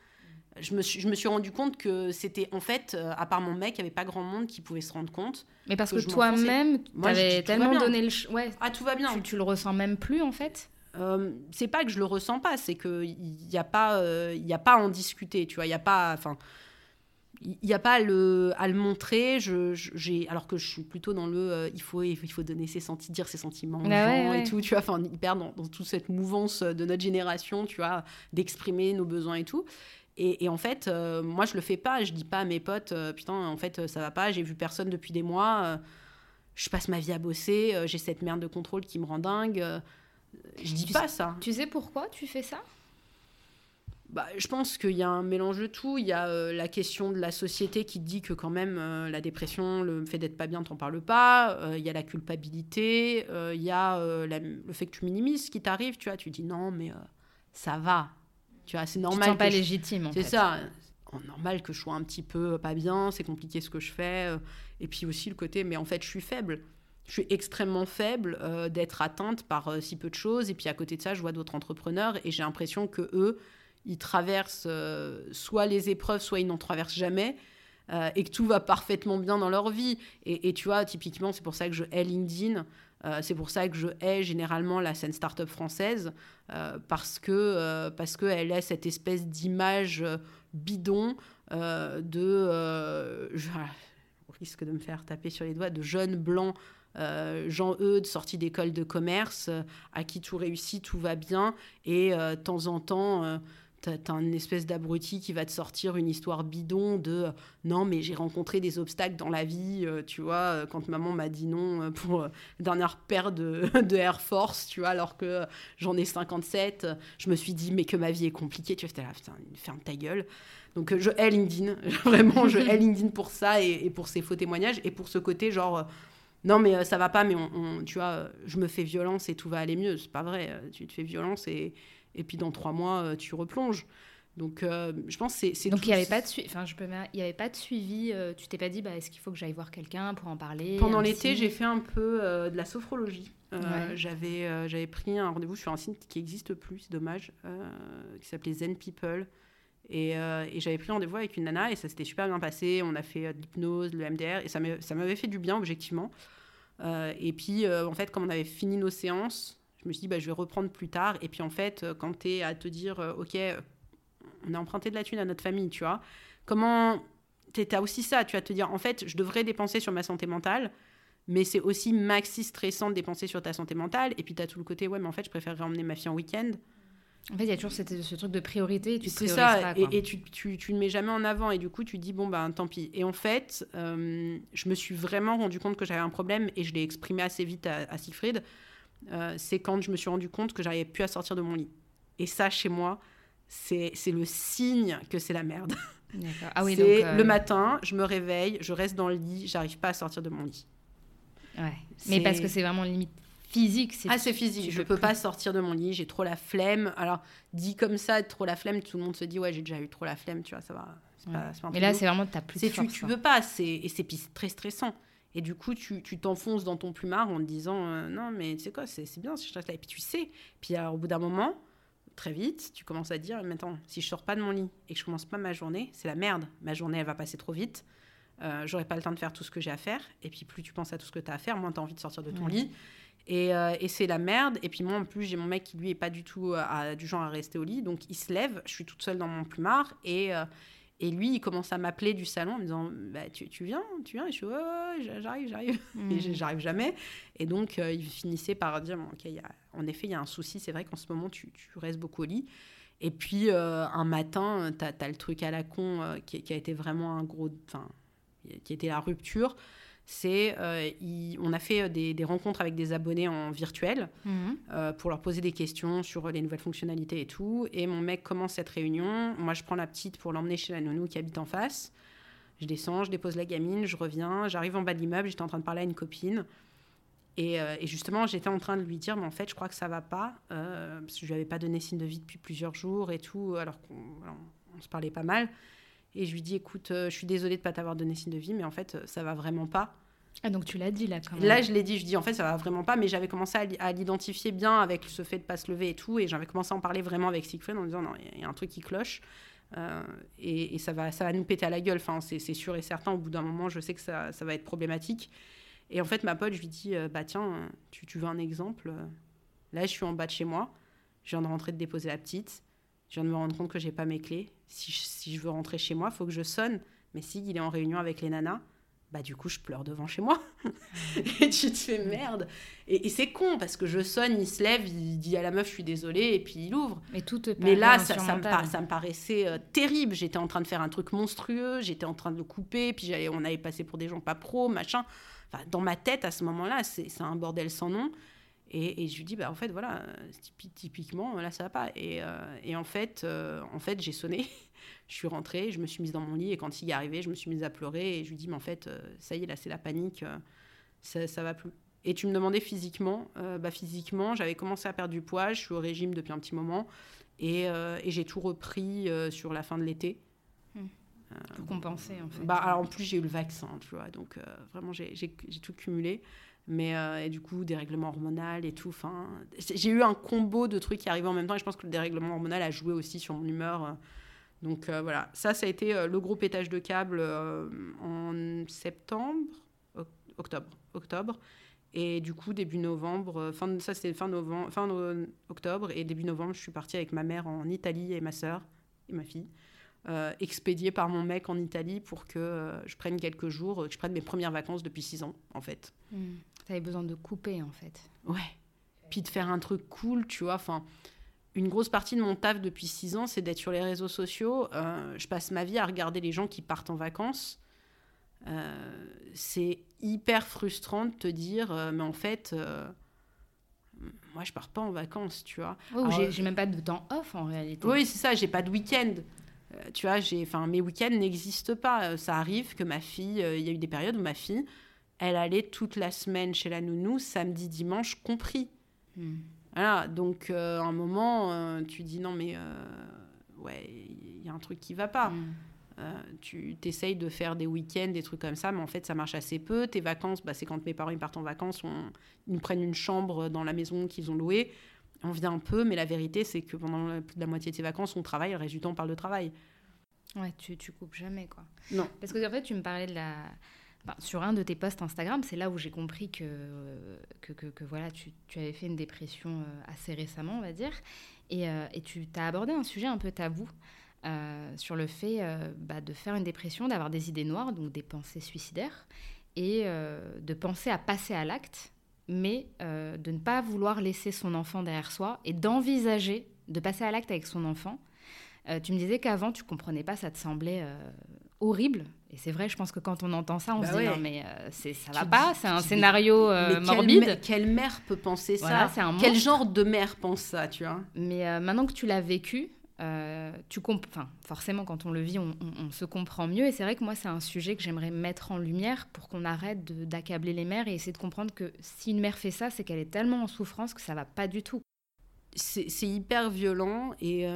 Je me, suis, je me suis rendu compte que c'était en fait, euh, à part mon mec, il n'y avait pas grand monde qui pouvait se rendre compte. Mais parce que, toi-même, tu avais tellement donné le. Ouais, ah, tout va bien. Tu, tu le ressens même plus en fait euh, c'est pas que je le ressens pas, c'est qu'il n'y a, pas, euh, il y a pas à en discuter, tu vois, il n'y a pas... Enfin, il n'y a pas à le, à le montrer, je, j'ai, alors que je suis plutôt dans le euh, il, faut, il faut donner ses sentiments, dire ses sentiments bah et tout, tu vois, enfin, hyper dans, dans, toute cette mouvance de notre génération, tu vois, d'exprimer nos besoins et tout. Et, et en fait, moi, je le fais pas, je dis pas à mes potes, putain, en fait, ça va pas, j'ai vu personne depuis des mois, je passe ma vie à bosser, j'ai cette merde de contrôle qui me rend dingue je dis pas ça. Tu sais pourquoi tu fais ça? Bah, je pense qu'il y a un mélange de tout. Il y a euh, la question de la société qui dit que quand même euh, la dépression, le fait d'être pas bien, t'en parles pas. Euh, il y a la culpabilité. il y a le fait que tu minimises ce qui t'arrive. Tu vois, tu dis non, mais ça va. Tu vois, c'est normal. Tu te pas légitime. C'est ça. Normal que je sois un petit peu pas bien. C'est compliqué ce que je fais. et puis aussi le côté, mais en fait, je suis faible je suis extrêmement faible d'être atteinte par si peu de choses. Et puis à côté de ça, je vois d'autres entrepreneurs et j'ai l'impression que eux, ils traversent euh, soit les épreuves, soit ils n'en traversent jamais. Euh, et que tout va parfaitement bien dans leur vie. Et, tu vois, typiquement, c'est pour ça que je hais LinkedIn, euh, c'est pour ça que je hais généralement la scène start-up française, parce que parce qu'elle a cette espèce d'image bidon de... Je, risque de me faire taper sur les doigts, de jeunes blancs Jean-Eudes, sortis d'école de commerce, à qui tout réussit, tout va bien, et de temps en temps, T'as une espèce d'abruti qui va te sortir une histoire bidon de euh, non, mais j'ai rencontré des obstacles dans la vie, euh, tu vois, euh, quand maman m'a dit non pour la dernière paire de, de, Air Force, tu vois, alors que j'en ai 57, je me suis dit, mais que ma vie est compliquée, tu vois, là, putain, ferme ta gueule. Donc je hais LinkedIn, vraiment, je hais LinkedIn pour ça et, pour ses faux témoignages et pour ce côté genre. Non mais ça va pas mais on, tu vois je me fais violence et tout va aller mieux c'est pas vrai tu te fais violence et, et puis dans trois mois, euh, tu replonges. Donc, euh, je pense que c'est. Donc, il n'y avait, pas de enfin, je peux... il y avait pas de suivi. Euh, tu t'es pas dit, bah, est-ce qu'il faut que j'aille voir quelqu'un pour en parler Pendant l'été, j'ai fait un peu de la sophrologie. J'avais j'avais pris un rendez-vous sur un site qui n'existe plus, c'est dommage, qui s'appelait Zen People. Et, et j'avais pris rendez-vous avec une nana et ça s'était super bien passé. On a fait de l'hypnose, le MDR et ça m'avait fait du bien, objectivement. et puis, en fait, comme on avait fini nos séances, je me suis dit, bah, je vais reprendre plus tard. Et puis en fait, euh, quand tu es à te dire, euh, OK, euh, on a emprunté de la thune à notre famille, tu vois, comment. Tu as aussi ça, tu vas te dire, en fait, je devrais dépenser sur ma santé mentale, mais c'est aussi maxi stressant de dépenser sur ta santé mentale. Et puis tu as tout le côté, ouais, mais en fait, je préférerais emmener ma fille en week-end. En fait, il y a toujours ce, ce truc de priorité. C'est ça, et, et, tu, tu, tu, ne mets jamais en avant, et du coup, tu dis, bon, ben tant pis. Et en fait, je me suis vraiment rendu compte que j'avais un problème, et je l'ai exprimé assez vite à, à Siegfried. Euh, c'est quand je me suis rendu compte que j'arrivais plus à sortir de mon lit. Et ça, chez moi, c'est le signe que c'est la merde. Ah oui, c'est euh, le matin, je me réveille, je reste dans le lit, j'arrive pas à sortir de mon lit. Ouais. Mais parce que c'est vraiment limite physique. Ah, c'est physique. Je peux pas sortir de mon lit, j'ai trop la flemme. Alors, dit comme ça, trop la flemme, tout le monde se dit, ouais, j'ai déjà eu trop la flemme, tu vois, ça va. Mais là, c'est vraiment, t'as plus de force. Tu, tu veux pas, et c'est très stressant. Et du coup, tu t'enfonces dans ton plumard en te disant euh, non, mais tu sais quoi, c'est bien si je reste là. Et puis tu sais. Puis alors, au bout d'un moment, très vite, tu commences à dire maintenant, si je sors pas de mon lit et que je commence pas ma journée, c'est la merde. Ma journée, elle va passer trop vite. Euh, J'aurai pas le temps de faire tout ce que j'ai à faire. Et puis, plus tu penses à tout ce que tu as à faire, moins tu as envie de sortir de ton lit. Et, euh, et c'est la merde. Et puis moi, en plus, j'ai mon mec qui, lui, est pas du tout euh, du genre à rester au lit. Donc, il se lève. Je suis toute seule dans mon plumard. Et, et lui, il commence à m'appeler du salon en me disant bah, tu, tu, viens Tu viens Et je suis Ouais, j'arrive, j'arrive. Et mmh. j'arrive jamais. Et donc, euh, il finissait par dire y a, en effet, il y a un souci. C'est vrai qu'en ce moment, tu, tu, restes beaucoup au lit. Et puis, euh, un matin, tu as, le truc à la con euh, qui, qui, a été vraiment un gros. Enfin, qui était la rupture c'est euh, on a fait euh, des, rencontres avec des abonnés en virtuel mhm. euh, pour leur poser des questions sur les nouvelles fonctionnalités et tout. Et mon mec commence cette réunion. Moi, je prends la petite pour l'emmener chez la nounou qui habite en face. Je descends, je dépose la gamine, je reviens, j'arrive en bas de l'immeuble, j'étais en train de parler à une copine. Et, justement, j'étais en train de lui dire, mais en fait, je crois que ça va pas, parce que je lui avais pas donné signe de vie depuis plusieurs jours et tout, alors qu'on se parlait pas mal. Et je lui dis, écoute, euh, je suis désolée de ne pas t'avoir donné signe de vie, mais en fait, euh, ça va vraiment pas. Ah, donc tu l'as dit là quand même. Là, je l'ai dit, je dis en fait, ça va vraiment pas, mais j'avais commencé à, l'identifier bien avec ce fait de pas se lever et tout, et j'avais commencé à en parler vraiment avec Siegfried en disant non, il y, a un truc qui cloche. Euh, et, ça, va, ça va nous péter à la gueule, enfin, c'est sûr et certain. Au bout d'un moment, je sais que ça, ça, va être problématique. Et en fait, ma pote, je lui dis bah tiens, tu, tu veux un exemple? Là, je suis en bas de chez moi, je viens de rentrer de déposer la petite, je viens de me rendre compte que j'ai pas mes clés. Si je, si je veux rentrer chez moi, il faut que je sonne. Mais si il est en réunion avec les nanas, bah du coup je pleure devant chez moi. et tu te fais merde. Et, c'est con parce que je sonne, il se lève, il dit à la meuf je suis désolée et puis il ouvre. Mais tout Mais là ça, ça, me, ça, me, paraissait euh, terrible. J'étais en train de faire un truc monstrueux, j'étais en train de le couper, puis on avait passé pour des gens pas pros, machin. Enfin, dans ma tête à ce moment-là, c'est un bordel sans nom. Et, je lui dis, bah, en fait, voilà, typiquement, là, ça va pas. Et, euh, et en fait, euh, en fait j'ai sonné. je suis rentrée, je me suis mise dans mon lit. Et quand il est arrivé, je me suis mise à pleurer. Et je lui dis, mais en fait, euh, ça y est, là, c'est la panique. ça, ça va plus. Et tu me demandais physiquement. bah, physiquement, j'avais commencé à perdre du poids. Je suis au régime depuis un petit moment. Et, et j'ai tout repris sur la fin de l'été. Hmm. Pour compenser, en fait. Bah, alors, en plus, j'ai eu le vaccin, tu vois. Donc, vraiment, j'ai tout cumulé mais euh, du coup dérèglement hormonal et tout j'ai eu un combo de trucs qui arrivaient en même temps et je pense que le dérèglement hormonal a joué aussi sur mon humeur euh. donc euh, voilà ça ça a été le gros pétage de câble en septembre octobre octobre et du coup début novembre fin ça c'était fin novembre fin octobre et début novembre je suis partie avec ma mère en Italie et ma sœur et ma fille expédiée par mon mec en Italie pour que je prenne quelques jours, que je prenne mes premières vacances depuis six ans, en fait. Hmm. Tu avais besoin de couper, en fait. Ouais. Puis de faire un truc cool, tu vois. Enfin, une grosse partie de mon taf depuis six ans, c'est d'être sur les réseaux sociaux. Euh, je passe ma vie à regarder les gens qui partent en vacances. Euh, c'est hyper frustrant de te dire, euh, mais en fait, moi, je pars pas en vacances, tu vois. Oh, j'ai même pas de temps off en réalité. Oui, c'est ça, j'ai pas de week-end. tu vois, j'ai, enfin, mes week-ends n'existent pas. Ça arrive que ma fille, il y a eu des périodes où ma fille, elle allait toute la semaine chez la nounou, samedi, dimanche compris. Hmm. Voilà, donc euh, à un moment, euh, tu dis non, mais euh, ouais, il y a un truc qui va pas. Hmm. tu t'essayes de faire des week-ends, des trucs comme ça, mais en fait, ça marche assez peu. Tes vacances, bah, c'est quand mes parents ils partent en vacances, on, ils nous prennent une chambre dans la maison qu'ils ont louée. On vient un peu, mais la vérité, c'est que pendant plus de la moitié de tes vacances, on travaille, le reste du temps, on parle de travail. Ouais, tu, tu coupes jamais, quoi. Non. Parce que, en fait, tu me parlais de la sur un de tes posts Instagram, c'est là où j'ai compris que, que, voilà, tu, tu, avais fait une dépression euh, assez récemment, on va dire. Et, euh, et tu as abordé un sujet un peu tabou euh, sur le fait bah, de faire une dépression, d'avoir des idées noires, donc des pensées suicidaires, et de penser à passer à l'acte, mais de ne pas vouloir laisser son enfant derrière soi et d'envisager de passer à l'acte avec son enfant. tu me disais qu'avant, tu comprenais pas, ça te semblait horrible. Et c'est vrai, je pense que quand on entend ça, on bah se dit non, mais euh, c'est, ça va pas, c'est un scénario euh, morbide. Quelle, mère peut penser ça Quel genre de mère pense ça, tu vois Mais euh, maintenant que tu l'as vécu, tu enfin, forcément, quand on le vit, on, se comprend mieux. Et c'est vrai que moi, c'est un sujet que j'aimerais mettre en lumière pour qu'on arrête d'accabler les mères et essayer de comprendre que si une mère fait ça, c'est qu'elle est tellement en souffrance que ça va pas du tout. C'est, hyper violent et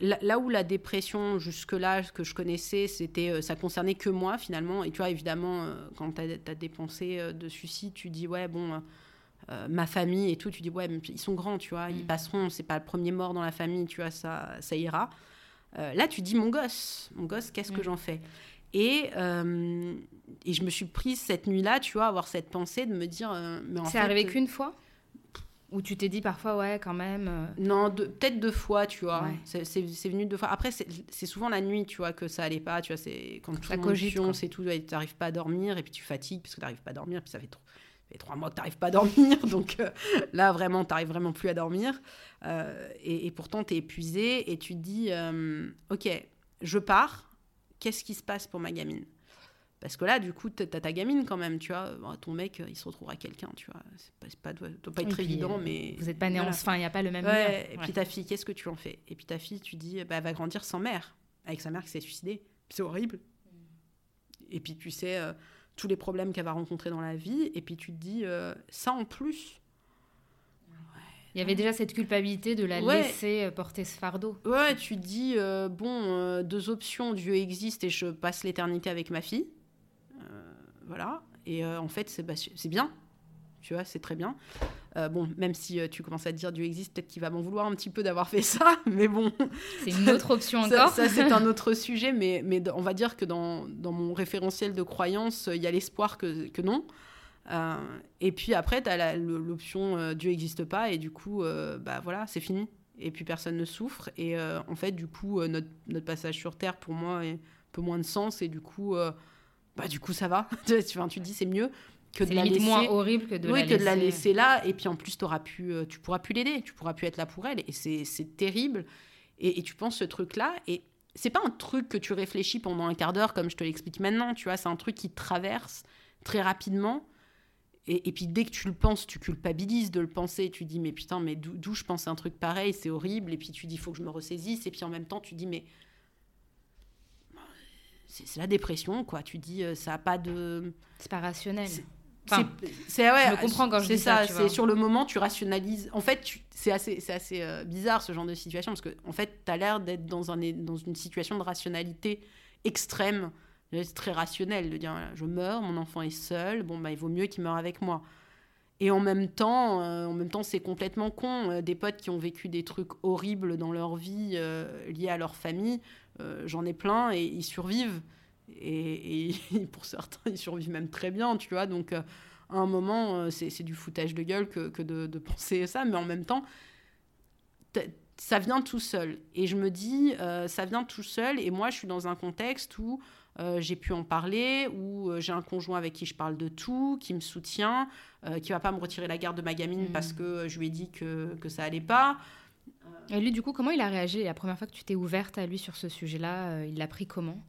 là, où la dépression, jusque-là, que je connaissais, c'était, euh, ça concernait que moi, finalement. Et tu vois, évidemment, euh, quand tu as, des pensées euh, de suicide, tu dis, ouais, bon, ma famille et tout, tu dis, ouais, mais ils sont grands, tu vois, ils mm. passeront, c'est pas le premier mort dans la famille, tu vois, ça, ça ira. là, tu dis, mon gosse, mon gosse, qu'est-ce que mm. j'en fais? Et, et je me suis prise cette nuit-là, tu vois, avoir cette pensée de me dire, mais en C'est arrivé qu'une fois? Ou tu t'es dit parfois, ouais, quand même. Euh. Non, peut-être deux fois, tu vois. C'est venu deux fois. Après, c'est souvent la nuit, tu vois, que ça allait pas. Tu vois, c'est quand tout le c'est tout. Tu n'arrives pas à dormir et puis tu fatigues parce que tu n'arrives pas à dormir. Puis ça fait, trop, trois mois que tu n'arrives pas à dormir. Donc euh, là, vraiment, tu n'arrives vraiment plus à dormir. Euh, et, et, pourtant, tu es épuisé et tu te dis, OK, je pars. Qu'est-ce qui se passe pour ma gamine? Parce que là, du coup, t'as ta gamine quand même, tu vois. ton mec, il se retrouvera quelqu'un, tu vois. C'est pas, pas, doit pas être évident, euh, mais. Vous n'êtes pas nés enfin, il n'y a pas le même ouais, Et puis ta fille, qu'est-ce que tu en fais? Et puis ta fille, tu dis, bah, elle va grandir sans mère, avec sa mère qui s'est suicidée. C'est horrible. Mm. Et puis tu sais euh, tous les problèmes qu'elle va rencontrer dans la vie, et puis tu te dis, euh, ça en plus. Il y avait déjà cette culpabilité de la laisser porter ce fardeau. Ouais, tu te dis, bon, deux options, Dieu existe et je passe l'éternité avec ma fille voilà. Et euh, en fait, c'est bah, bien. Tu vois, c'est très bien. Euh, bon, même si euh, tu commences à te dire Dieu existe, peut-être qu'il va m'en vouloir un petit peu d'avoir fait ça, mais bon. C'est une autre option encore. Ça, c'est un autre sujet, mais, mais on va dire que dans, dans mon référentiel de croyance, il y a l'espoir que, que non. et puis après, tu as l'option Dieu n'existe pas, et du coup, bah voilà, c'est fini. Et puis personne ne souffre. Et en fait, du coup, notre, notre, passage sur Terre, pour moi, est un peu moins de sens, et du coup bah du coup ça va. tu, tu te dis c'est mieux que de la laisser. moins horrible que de la laisser... que de la laisser. là. Et puis en plus auras pu euh, tu pourras plus l'aider, tu pourras plus être là pour elle. Et c'est terrible. Et, tu penses ce truc là et c'est pas un truc que tu réfléchis pendant un quart d'heure comme je te l'explique maintenant, tu vois, c'est un truc qui traverse très rapidement. Et, puis dès que tu le penses, tu culpabilises de le penser. Tu dis, mais putain, mais d'où je pense un truc pareil, c'est horrible. Et puis tu dis, il faut que je me ressaisisse. Et puis en même temps, tu dis, mais c'est la dépression, quoi. Tu dis, euh, ça n'a pas de. C'est pas rationnel. c'est ouais, je me comprends quand je dis ça. c'est sur le moment, tu rationalises. En fait, c'est assez, c'est assez euh, bizarre ce genre de situation parce que en fait, tu as l'air d'être dans, un, dans une situation de rationalité extrême. C'est très rationnel de dire je meurs, mon enfant est seul, bon bah il vaut mieux qu'il meure avec moi. Et en même temps, euh, en même temps, c'est complètement con. Des potes qui ont vécu des trucs horribles dans leur vie liés à leur famille, j'en ai plein et ils survivent. Et, pour certains, ils survivent même très bien, tu vois. Donc, euh, à un moment, euh, c'est du foutage de gueule que, de, de, penser ça, mais en même temps, ça vient tout seul. Et je me dis, ça vient tout seul. Et moi, je suis dans un contexte où j'ai pu en parler, où j'ai un conjoint avec qui je parle de tout, qui me soutient, qui va pas me retirer la garde de ma gamine mmh. parce que je lui ai dit que, que ça allait pas. Et lui, du coup, comment il a réagi la première fois que tu t'es ouverte à lui sur ce sujet-là euh, Il l'a pris comment?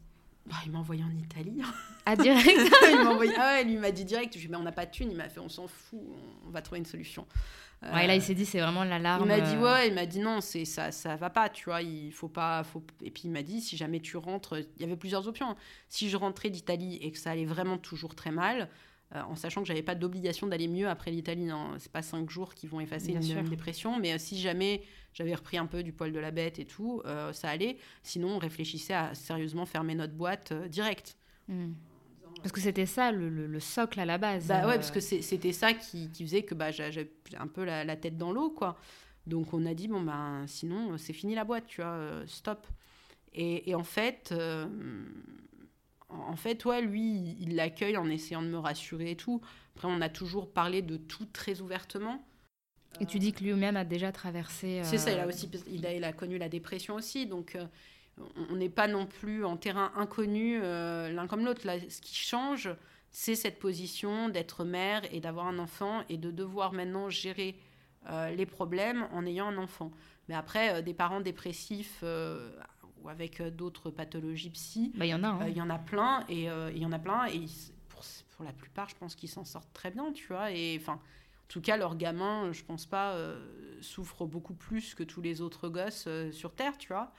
Bah, Il m'a envoyé en Italie. Ah, direct? Il m'a envoyé... Ah ouais, lui m'a dit direct. Je lui ai dit, mais on n'a pas de thune. Il m'a fait, on s'en fout, on va trouver une solution. Ouais, là, il s'est dit, c'est vraiment l'alarme. Il m'a dit, euh. ouais, il m'a dit, non, c'est ça, ça va pas, tu vois, il faut pas. Faut... Et puis, il m'a dit, si jamais tu rentres, il y avait plusieurs options. Hein. Si je rentrais d'Italie et que ça allait vraiment toujours très mal, euh, en sachant que j'avais pas d'obligation d'aller mieux après l'Italie. Hein. C'est pas cinq jours qui vont effacer une, dépression, mais euh, si jamais j'avais repris un peu du poil de la bête et tout, euh, ça allait. Sinon, on réfléchissait à sérieusement fermer notre boîte direct. Hmm. Parce que c'était ça le, socle à la base. Bah ouais, parce que c'était ça qui, faisait que bah, j'avais un peu la, tête dans l'eau, quoi. Donc on a dit, bon, ben sinon, c'est fini la boîte, tu vois, stop. Et, et en fait, en fait, ouais, lui, il l'accueille en essayant de me rassurer et tout. Après, on a toujours parlé de tout très ouvertement. Et tu dis que lui-même a déjà traversé. C'est ça, il a euh, aussi, il a, il a, connu la dépression aussi, donc euh, on n'est pas non plus en terrain inconnu euh, l'un comme l'autre. Là, ce qui change, c'est cette position d'être mère et d'avoir un enfant et de devoir maintenant gérer les problèmes en ayant un enfant. Mais après, des parents dépressifs ou avec euh, d'autres pathologies psy. Bah, il y en a. Hein. Euh, il y en a plein et euh, il y en a plein et pour, pour la plupart, je pense qu'ils s'en sortent très bien, tu vois. Et enfin, en tout cas, leurs gamins, je pense pas, souffrent beaucoup plus que tous les autres gosses sur Terre, tu vois.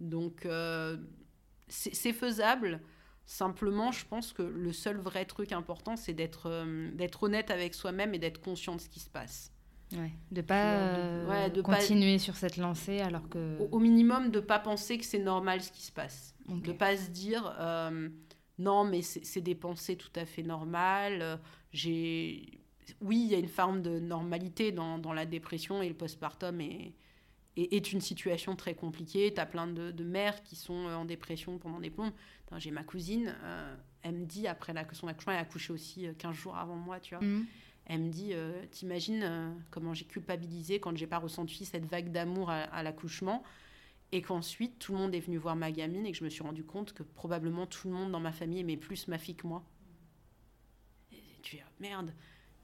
Donc, c'est faisable. Simplement, je pense que le seul vrai truc important, c'est d'être d'être honnête avec soi-même et d'être conscient de ce qui se passe. Ouais, de pas euh, de, continuer sur cette lancée alors que... Au, minimum, de pas penser que c'est normal ce qui se passe. De pas se dire, euh, non, mais c'est des pensées tout à fait normales. Euh, j'ai... Oui, il y a une forme de normalité dans, dans la dépression et le postpartum est, est, une situation très compliquée. Tu as plein de, de, mères qui sont en dépression pendant des plombes. J'ai ma cousine, elle me dit, après la, son accouchement, elle a accouché aussi 15 jours avant moi, tu vois. Mmh. Elle me dit, euh, t'imagines euh, comment j'ai culpabilisé quand j'ai pas ressenti cette vague d'amour à, l'accouchement et qu'ensuite tout le monde est venu voir ma gamine et que je me suis rendu compte que probablement tout le monde dans ma famille aimait plus ma fille que moi. Et tu es merde.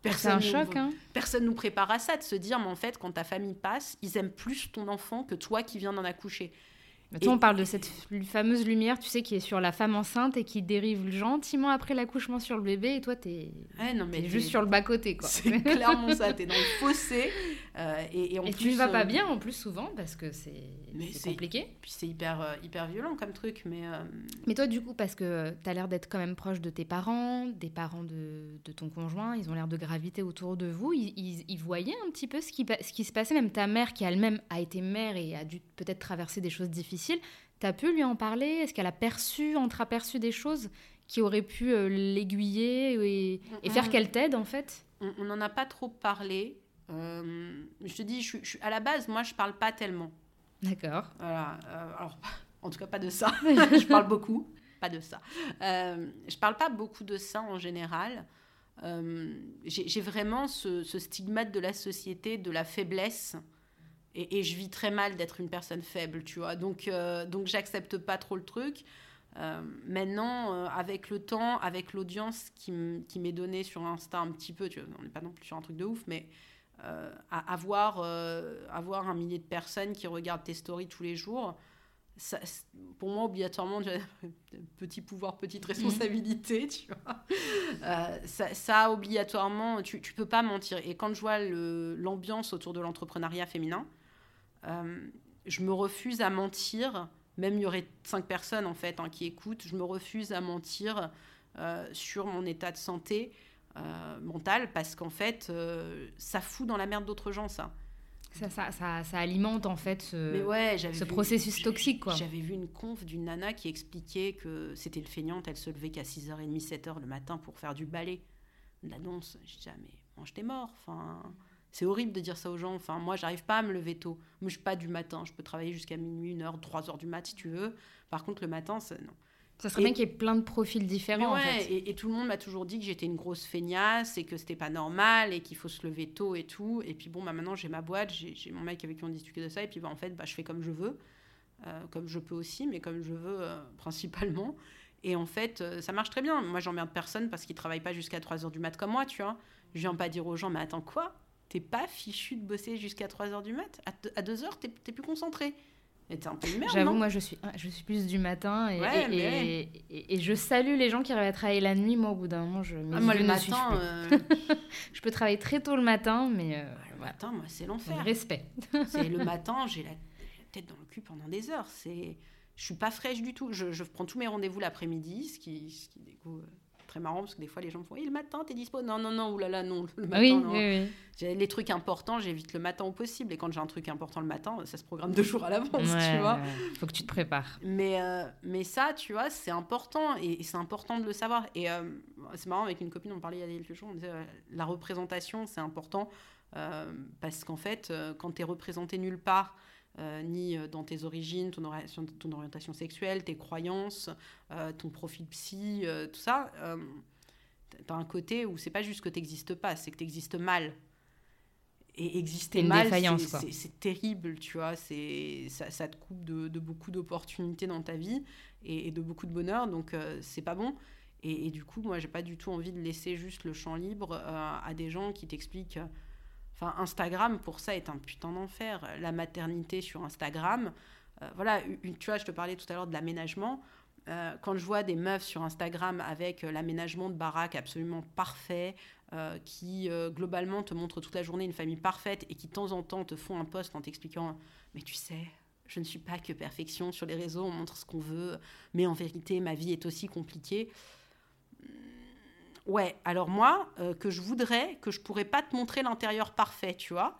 Personne un choc. Hein. Personne nous prépare à ça de se dire, mais en fait, quand ta famille passe, ils aiment plus ton enfant que toi qui viens d'en accoucher. Toi, on parle de cette fameuse lumière, tu sais, qui est sur la femme enceinte et qui dérive gentiment après l'accouchement sur le bébé. Et toi, t'es es juste sur le bas-côté, quoi. C'est clairement ça. T'es dans le fossé. Euh, et, et, tu vas pas euh, bien, en plus, souvent, parce que c'est compliqué. Puis c'est hyper, euh, hyper violent comme truc. Mais, mais toi, du coup, parce que t'as l'air d'être quand même proche de tes parents, des parents de, de ton conjoint, ils ont l'air de graviter autour de vous. Ils, ils, voyaient un petit peu ce qui, ce qui se passait. Même ta mère, qui elle-même a été mère et a dû peut-être traverser des choses difficiles tu as pu lui en parler? Est-ce qu'elle a perçu, entreaperçu des choses qui auraient pu euh, l'aiguiller et, faire qu'elle t'aide en fait? On n'en a pas trop parlé. Euh, je te dis, je, je, à la base, moi, je parle pas tellement. D'accord. Voilà. Euh, alors, en tout cas, pas de ça. je parle beaucoup, pas de ça. je parle pas beaucoup de ça en général. J'ai vraiment ce, ce, stigmate de la société, de la faiblesse et, je vis très mal d'être une personne faible, tu vois. Donc, euh, donc j'accepte pas trop le truc. Euh, maintenant, euh, avec le temps, avec l'audience qui m'est donnée sur Insta un petit peu, tu vois, on n'est pas non plus sur un truc de ouf, mais avoir, avoir un millier de personnes qui regardent tes stories tous les jours, pour moi, obligatoirement, petit pouvoir, petite responsabilité, tu vois. Euh, ça, ça, obligatoirement, tu, tu peux pas mentir. Et quand je vois l'ambiance autour de l'entrepreneuriat féminin, euh, je me refuse à mentir. Même il y aurait cinq personnes en fait hein, qui écoutent, je me refuse à mentir euh, sur mon état de santé mentale parce qu'en fait, ça fout dans la merde d'autres gens, ça. Ça, ça, ça, ça, alimente en fait ce, ouais, ce processus toxique. J'avais vu une conf d'une nana qui expliquait que c'était le feignante, elle se levait qu'à 6h30, 7h le matin pour faire du ballet, de la danse. Je disais, ah, mais mange tes morts. Enfin, c'est horrible de dire ça aux gens. Enfin, moi, j'arrive pas à me lever tôt. Moi, je suis pas du matin. Je peux travailler jusqu'à minuit, 1h, 3h du mat si tu veux. Par contre, le matin, non. Ça serait bien qu'il y ait plein de profils différents. en fait. et, tout le monde m'a toujours dit que j'étais une grosse feignasse et que c'était pas normal et qu'il faut se lever tôt et tout. Et puis bon, bah, maintenant j'ai ma boîte, j'ai mon mec avec qui on discute de ça. Et puis bah, en fait, bah, je fais comme je veux, euh, comme je peux aussi, mais comme je veux euh, principalement. Et en fait, euh, ça marche très bien. Moi, j'emmerde personne parce qu'ils travaillent pas jusqu'à 3 h du mat comme moi, tu vois. Je viens pas dire aux gens, mais attends quoi? T'es pas fichu de bosser jusqu'à 3 h du mat À 2 h t'es plus concentré. J'avoue, moi, je suis, je suis plus du matin et, et, je salue les gens qui arrivent à travailler la nuit. Moi, au bout d'un moment, je. Ah, moi, le matin. Euh, je peux travailler très tôt le matin, mais. Euh, le matin, moi, c'est l'enfer. Respect. c'est le matin, j'ai la, tête dans le cul pendant des heures. C'est, je suis pas fraîche du tout. Je, je prends tous mes rendez-vous l'après-midi, ce qui, ce qui, du coup, très marrant parce que des fois les gens me font le matin t'es dispo. Non non non oulala non le matin oui, non. Oui, oui. les trucs importants j'évite le matin au possible. Et quand j'ai un truc important le matin ça se programme deux jours à l'avance tu vois. faut que tu te prépares. Mais euh, mais ça tu vois c'est important et, c'est important de le savoir. Et euh, c'est marrant avec une copine on parlait il y a quelques jours on disait euh, la représentation c'est important parce qu'en fait quand tu es représenté nulle part euh, ni euh, dans tes origines, ton, orientation, ton orientation sexuelle, tes croyances, euh, ton profil psy, tout ça. tu as un côté où c'est pas juste que tu n'existes pas, c'est que tu existes mal. Et exister mal, c'est terrible, tu vois. Ça, ça te coupe de, beaucoup d'opportunités dans ta vie et, de beaucoup de bonheur, donc c'est pas bon. Et, et, du coup, moi, j'ai pas du tout envie de laisser juste le champ libre à des gens qui t'expliquent Instagram, pour ça, est un putain d'enfer. La maternité sur Instagram, euh, voilà, tu vois, je te parlais tout à l'heure de l'aménagement. Euh, quand je vois des meufs sur Instagram avec euh, l'aménagement de baraque absolument parfait, qui globalement te montrent toute la journée une famille parfaite et qui de temps en temps te font un post en t'expliquant Mais tu sais, je ne suis pas que perfection sur les réseaux, on montre ce qu'on veut, mais en vérité, ma vie est aussi compliquée. Ouais, alors moi, euh, que je voudrais, que je pourrais pas te montrer l'intérieur parfait, tu vois.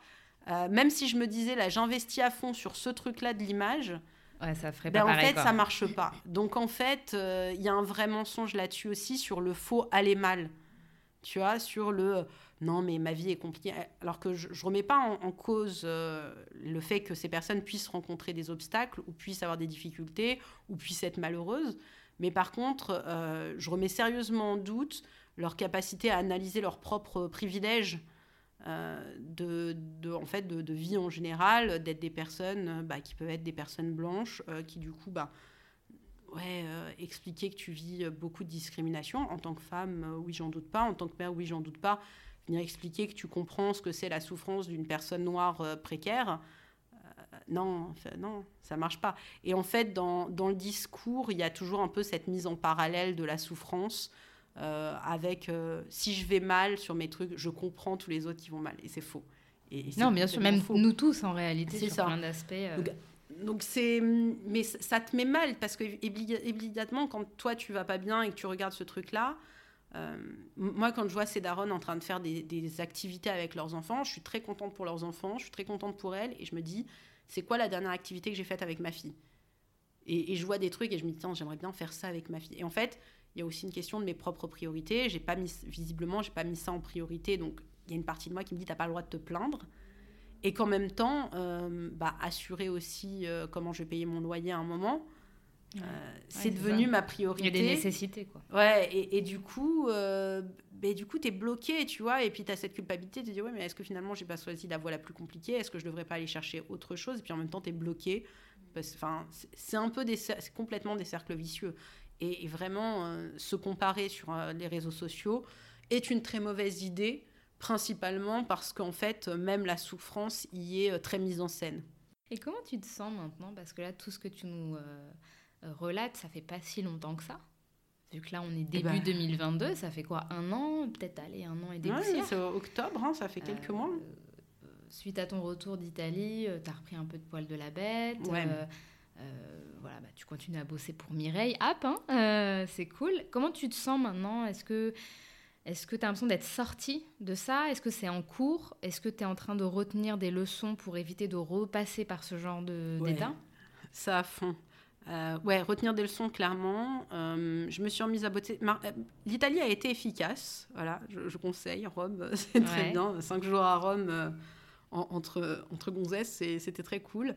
Euh, même si je me disais, là, j'investis à fond sur ce truc-là de l'image. Ouais, ça ferait ben, pas En fait, ça marche pas. Donc, en fait, euh, il y a un vrai mensonge là-dessus aussi sur le faux aller mal. Tu vois, sur le non, mais ma vie est compliquée. Alors que je, ne remets pas en, en cause le fait que ces personnes puissent rencontrer des obstacles ou puissent avoir des difficultés ou puissent être malheureuses. Mais par contre, je remets sérieusement en doute leur capacité à analyser leurs propres privilèges euh, de, de, en fait, de, vie en général, d'être des personnes euh, bah, qui peuvent être des personnes blanches, euh, qui du coup, bah, ouais, expliquer que tu vis beaucoup de discrimination. En tant que femme, oui, j'en doute pas. En tant que mère, oui, j'en doute pas. Venir expliquer que tu comprends ce que c'est la souffrance d'une personne noire précaire. non, non, ça marche pas. Et en fait, dans, dans, le discours, il y a toujours un peu cette mise en parallèle de la souffrance, euh, avec euh, si je vais mal sur mes trucs, je comprends tous les autres qui vont mal. Et c'est faux. Et, non, bien sûr, même nous tous en réalité, c'est ça. plein d'aspects. Euh. Donc, c'est. Mais ça te met mal parce que, évidemment, quand toi tu vas pas bien et que tu regardes ce truc-là, moi, quand je vois ces darons en train de faire des, des, activités avec leurs enfants, je suis très contente pour leurs enfants, je suis très contente pour elles, et je me dis, c'est quoi la dernière activité que j'ai faite avec ma fille? Et, et, je vois des trucs et je me dis, tiens, j'aimerais bien faire ça avec ma fille. Et en fait, il y a aussi une question de mes propres priorités. J'ai pas mis, visiblement, j'ai pas mis ça en priorité. Donc, il y a une partie de moi qui me dit, t'as pas le droit de te plaindre. Et qu'en même temps, euh, bah, assurer aussi euh, comment je vais payer mon loyer à un moment, euh, c'est devenu ma priorité. Il y a des nécessités, quoi. Ouais, et, et du coup, bah, du coup, tu es bloqué, tu vois, et puis tu as cette culpabilité, tu te dis, ouais, mais est-ce que finalement, j'ai pas choisi la voie la plus compliquée? Est-ce que je devrais pas aller chercher autre chose? Et puis en même temps, tu es bloqué. Enfin, c'est un peu des, complètement des cercles vicieux et, vraiment euh, se comparer sur euh, les réseaux sociaux est une très mauvaise idée, principalement parce qu'en fait, même la souffrance y est euh, très mise en scène. Et comment tu te sens maintenant? Parce que là, tout ce que tu nous relates, ça fait pas si longtemps que ça. Vu que là, on est eh début 2022, ben. ça fait quoi Un an? Peut-être aller un an et des ouais, c'est octobre, hein, ça fait quelques mois. Suite à ton retour d'Italie, tu as repris un peu de poil de la bête. Voilà, bah, tu continues à bosser pour Mireille. App, hein c'est cool. Comment tu te sens maintenant? Est-ce que est-ce que tu as l'impression d'être sorti de ça? Est-ce que c'est en cours? Est-ce que tu es en train de retenir des leçons pour éviter de repasser par ce genre d'état? Ça à fond. Euh, ouais, retenir des leçons clairement. Euh, je me suis remise à botter. Euh, L'Italie a été efficace. Voilà, je, conseille. Rome, c'est très bien. Cinq jours à Rome entre, entre gonzesses, c'était très cool.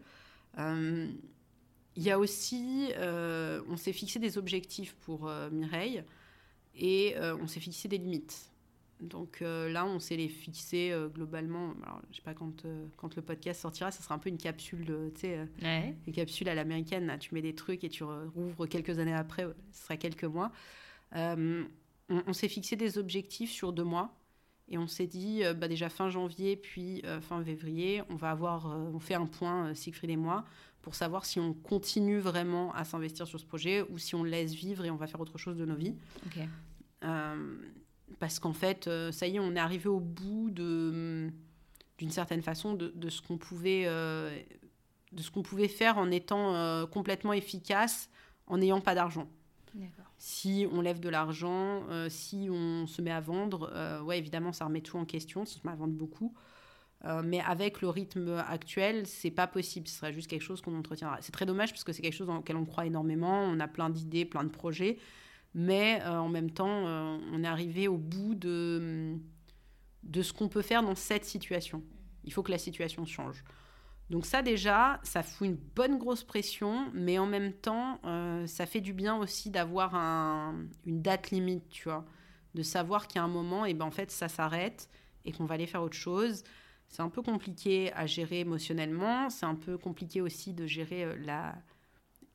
Il y a aussi, on s'est fixé des objectifs pour Mireille et euh, on s'est fixé des limites. Donc euh, là, on s'est les fixé euh, globalement. Alors, je sais pas quand, quand le podcast sortira, ça sera un peu une capsule, tu sais, une capsule à l'américaine. Tu mets des trucs et tu rouvres quelques années après, ce sera quelques mois. on, s'est fixé des objectifs sur deux mois. Et on s'est dit, bah déjà fin janvier, puis fin février, on va avoir, on fait un point, Siegfried et moi, pour savoir si on continue vraiment à s'investir sur ce projet ou si on laisse vivre et on va faire autre chose de nos vies. Euh, parce qu'en fait, euh, ça y est, on est arrivé au bout de, d'une certaine façon de, de ce qu'on pouvait, euh, de ce qu'on pouvait faire en étant complètement efficace, en n'ayant pas d'argent. Si on lève de l'argent, si on se met à vendre, ouais, évidemment, ça remet tout en question. Si on se met à vendre beaucoup, euh, mais avec le rythme actuel, c'est pas possible. Ce serait juste quelque chose qu'on entretiendra. C'est très dommage parce que c'est quelque chose dans lequel on croit énormément. On a plein d'idées, plein de projets. Mais euh, en même temps, euh, on est arrivé au bout de, de ce qu'on peut faire dans cette situation. Il faut que la situation change. Donc ça déjà, ça fout une bonne grosse pression, mais en même temps, ça fait du bien aussi d'avoir un, une date limite, tu vois, de savoir a un moment, et ben en fait ça s'arrête et qu'on va aller faire autre chose c'est un peu compliqué à gérer émotionnellement. C'est un peu compliqué aussi de gérer euh, la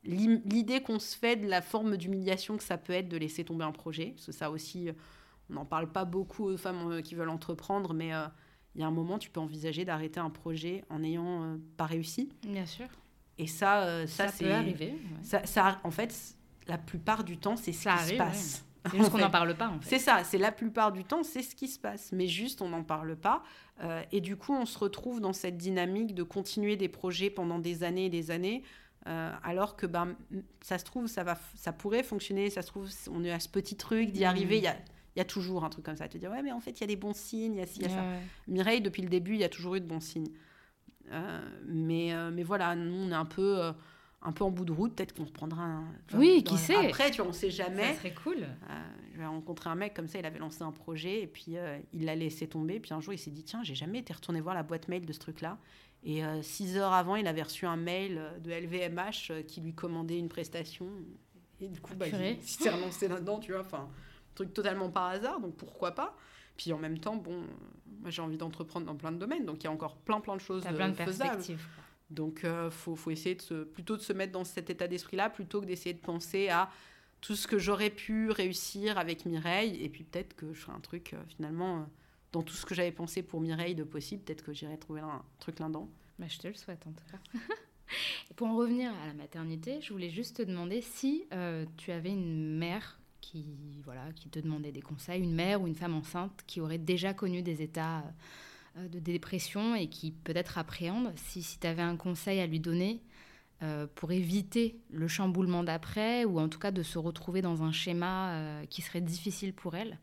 l'idée qu'on se fait de la forme d'humiliation que ça peut être de laisser tomber un projet. Parce que ça aussi, euh, on n'en parle pas beaucoup aux femmes euh, qui veulent entreprendre, mais il y a un moment, tu peux envisager d'arrêter un projet en n'ayant pas réussi. Bien sûr. Et ça, ça, ça peut arriver. Ça, ça, en fait, la plupart du temps, c'est ça qui se passe. C'est juste qu'on n'en parle pas. En fait. C'est ça, c'est la plupart du temps, c'est ce qui se passe. Mais juste, on n'en parle pas. Euh, et du coup, on se retrouve dans cette dynamique de continuer des projets pendant des années et des années. Euh, alors que ben, ça se trouve, ça, va, ça pourrait fonctionner, ça se trouve, on est à ce petit truc d'y arriver. Il y a, y a, toujours un truc comme ça. Te dire, ouais, mais en fait, il y a des bons signes, il y a, y a ça. Mireille, depuis le début, il y a toujours eu de bons signes. Euh, mais, mais voilà, nous, on est un peu un peu en bout de route, peut-être qu'on se prendra un. oui, qui sait Après, tu vois, on sait jamais. Ça serait cool. Euh, j'ai rencontré un mec comme ça, il avait lancé un projet et puis euh, il l'a laissé tomber. Puis un jour, il s'est dit tiens, j'ai jamais été retourné voir la boîte mail de ce truc-là. Et euh, six heures avant, il avait reçu un mail de LVMH qui lui commandait une prestation. Et du coup, bah, il, s'est relancé là-dedans, tu vois. Enfin, truc totalement par hasard, donc pourquoi pas Puis en même temps, bon, moi j'ai envie d'entreprendre dans plein de domaines, donc il y a encore plein plein de choses As plein de perspectives. Donc, il euh, faut, faut, essayer de se, plutôt de se mettre dans cet état d'esprit-là, plutôt que d'essayer de penser à tout ce que j'aurais pu réussir avec Mireille. Et puis peut-être que je ferai un truc, euh, finalement, euh, dans tout ce que j'avais pensé pour Mireille de possible, peut-être que j'irai trouver un, truc là-dedans. Bah, je te le souhaite, en tout cas. et pour en revenir à la maternité, je voulais juste te demander si tu avais une mère qui, voilà, qui te demandait des conseils, une mère ou une femme enceinte qui aurait déjà connu des états euh, de dépression et qui peut-être appréhende, si, si tu avais un conseil à lui donner euh, pour éviter le chamboulement d'après, ou en tout cas de se retrouver dans un schéma euh, qui serait difficile pour elle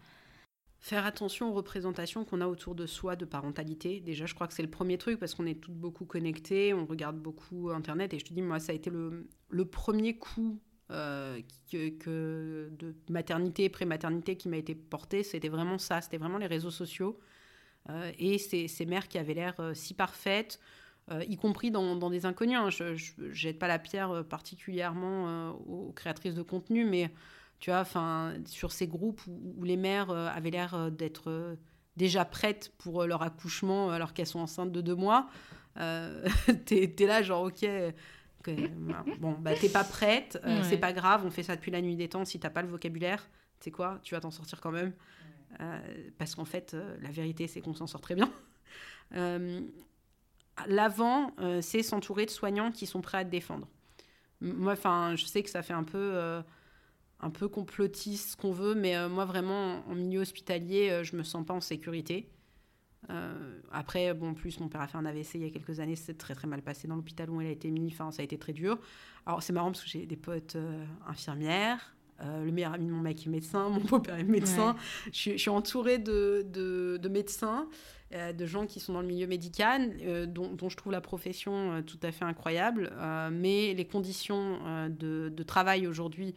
Faire attention aux représentations qu'on a autour de soi de parentalité. Déjà, je crois que c'est le premier truc parce qu'on est toutes beaucoup connectées, on regarde beaucoup Internet. Et je te dis, moi, ça a été le, le premier coup que, que, de maternité, pré-maternité qui m'a été porté. C'était vraiment ça, c'était vraiment les réseaux sociaux. Euh, et ces, mères qui avaient l'air euh, si parfaites, euh, y compris dans, des inconnus. Hein. Je jette pas la pierre particulièrement aux créatrices de contenu, mais tu vois, sur ces groupes où, les mères avaient l'air d'être déjà prêtes pour leur accouchement alors qu'elles sont enceintes de deux mois, euh, t'es es là genre ok, bon bah t'es pas prête, c'est pas grave, on fait ça depuis la nuit des temps. Si t'as pas le vocabulaire, tu sais quoi, tu vas t'en sortir quand même. Euh, parce qu'en fait, euh, la vérité, c'est qu'on s'en sort très bien. Euh, l'avant, c'est s'entourer de soignants qui sont prêts à te défendre. Moi, enfin, je sais que ça fait un peu un peu complotiste, ce qu'on veut, mais moi, vraiment, en milieu hospitalier, je me sens pas en sécurité. Euh, après, bon, plus mon père a fait un AVC il y a quelques années, c'est très très mal passé dans l'hôpital où elle a été mise. Enfin, ça a été très dur. Alors c'est marrant parce que j'ai des potes euh, infirmières. Euh, le meilleur ami de mon mec est médecin, mon beau-père est médecin. Je, suis entourée de, de, médecins, de gens qui sont dans le milieu médical, dont, dont, je trouve la profession tout à fait incroyable. mais les conditions de, de travail aujourd'hui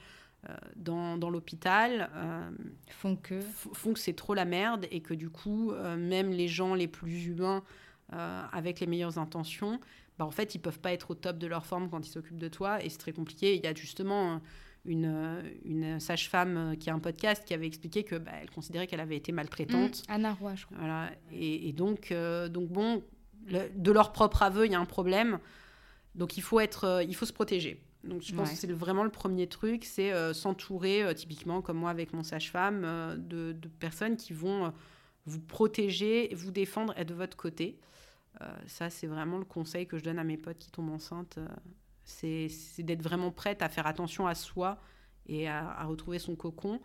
dans, dans l'hôpital euh, font que font que c'est trop la merde et que du coup euh, même les gens les plus humains avec les meilleures intentions bah, en fait ils peuvent pas être au top de leur forme quand ils s'occupent de toi et c'est très compliqué il y a justement une, une sage-femme qui a un podcast qui avait expliqué que bah, elle considérait qu'elle avait été maltraitante. Mmh, Anna Roy, je crois. Voilà. Et, donc, donc bon, de leur propre aveu, il y a un problème. Donc il faut être, il faut se protéger. Donc je pense que c'est vraiment le premier truc, c'est euh, s'entourer, euh, typiquement comme moi avec mon sage-femme, euh, de, personnes qui vont vous protéger, vous défendre, être de votre côté. ça, c'est vraiment le conseil que je donne à mes potes qui tombent enceintes. c'est d'être vraiment prête à faire attention à soi et à, à retrouver son cocon.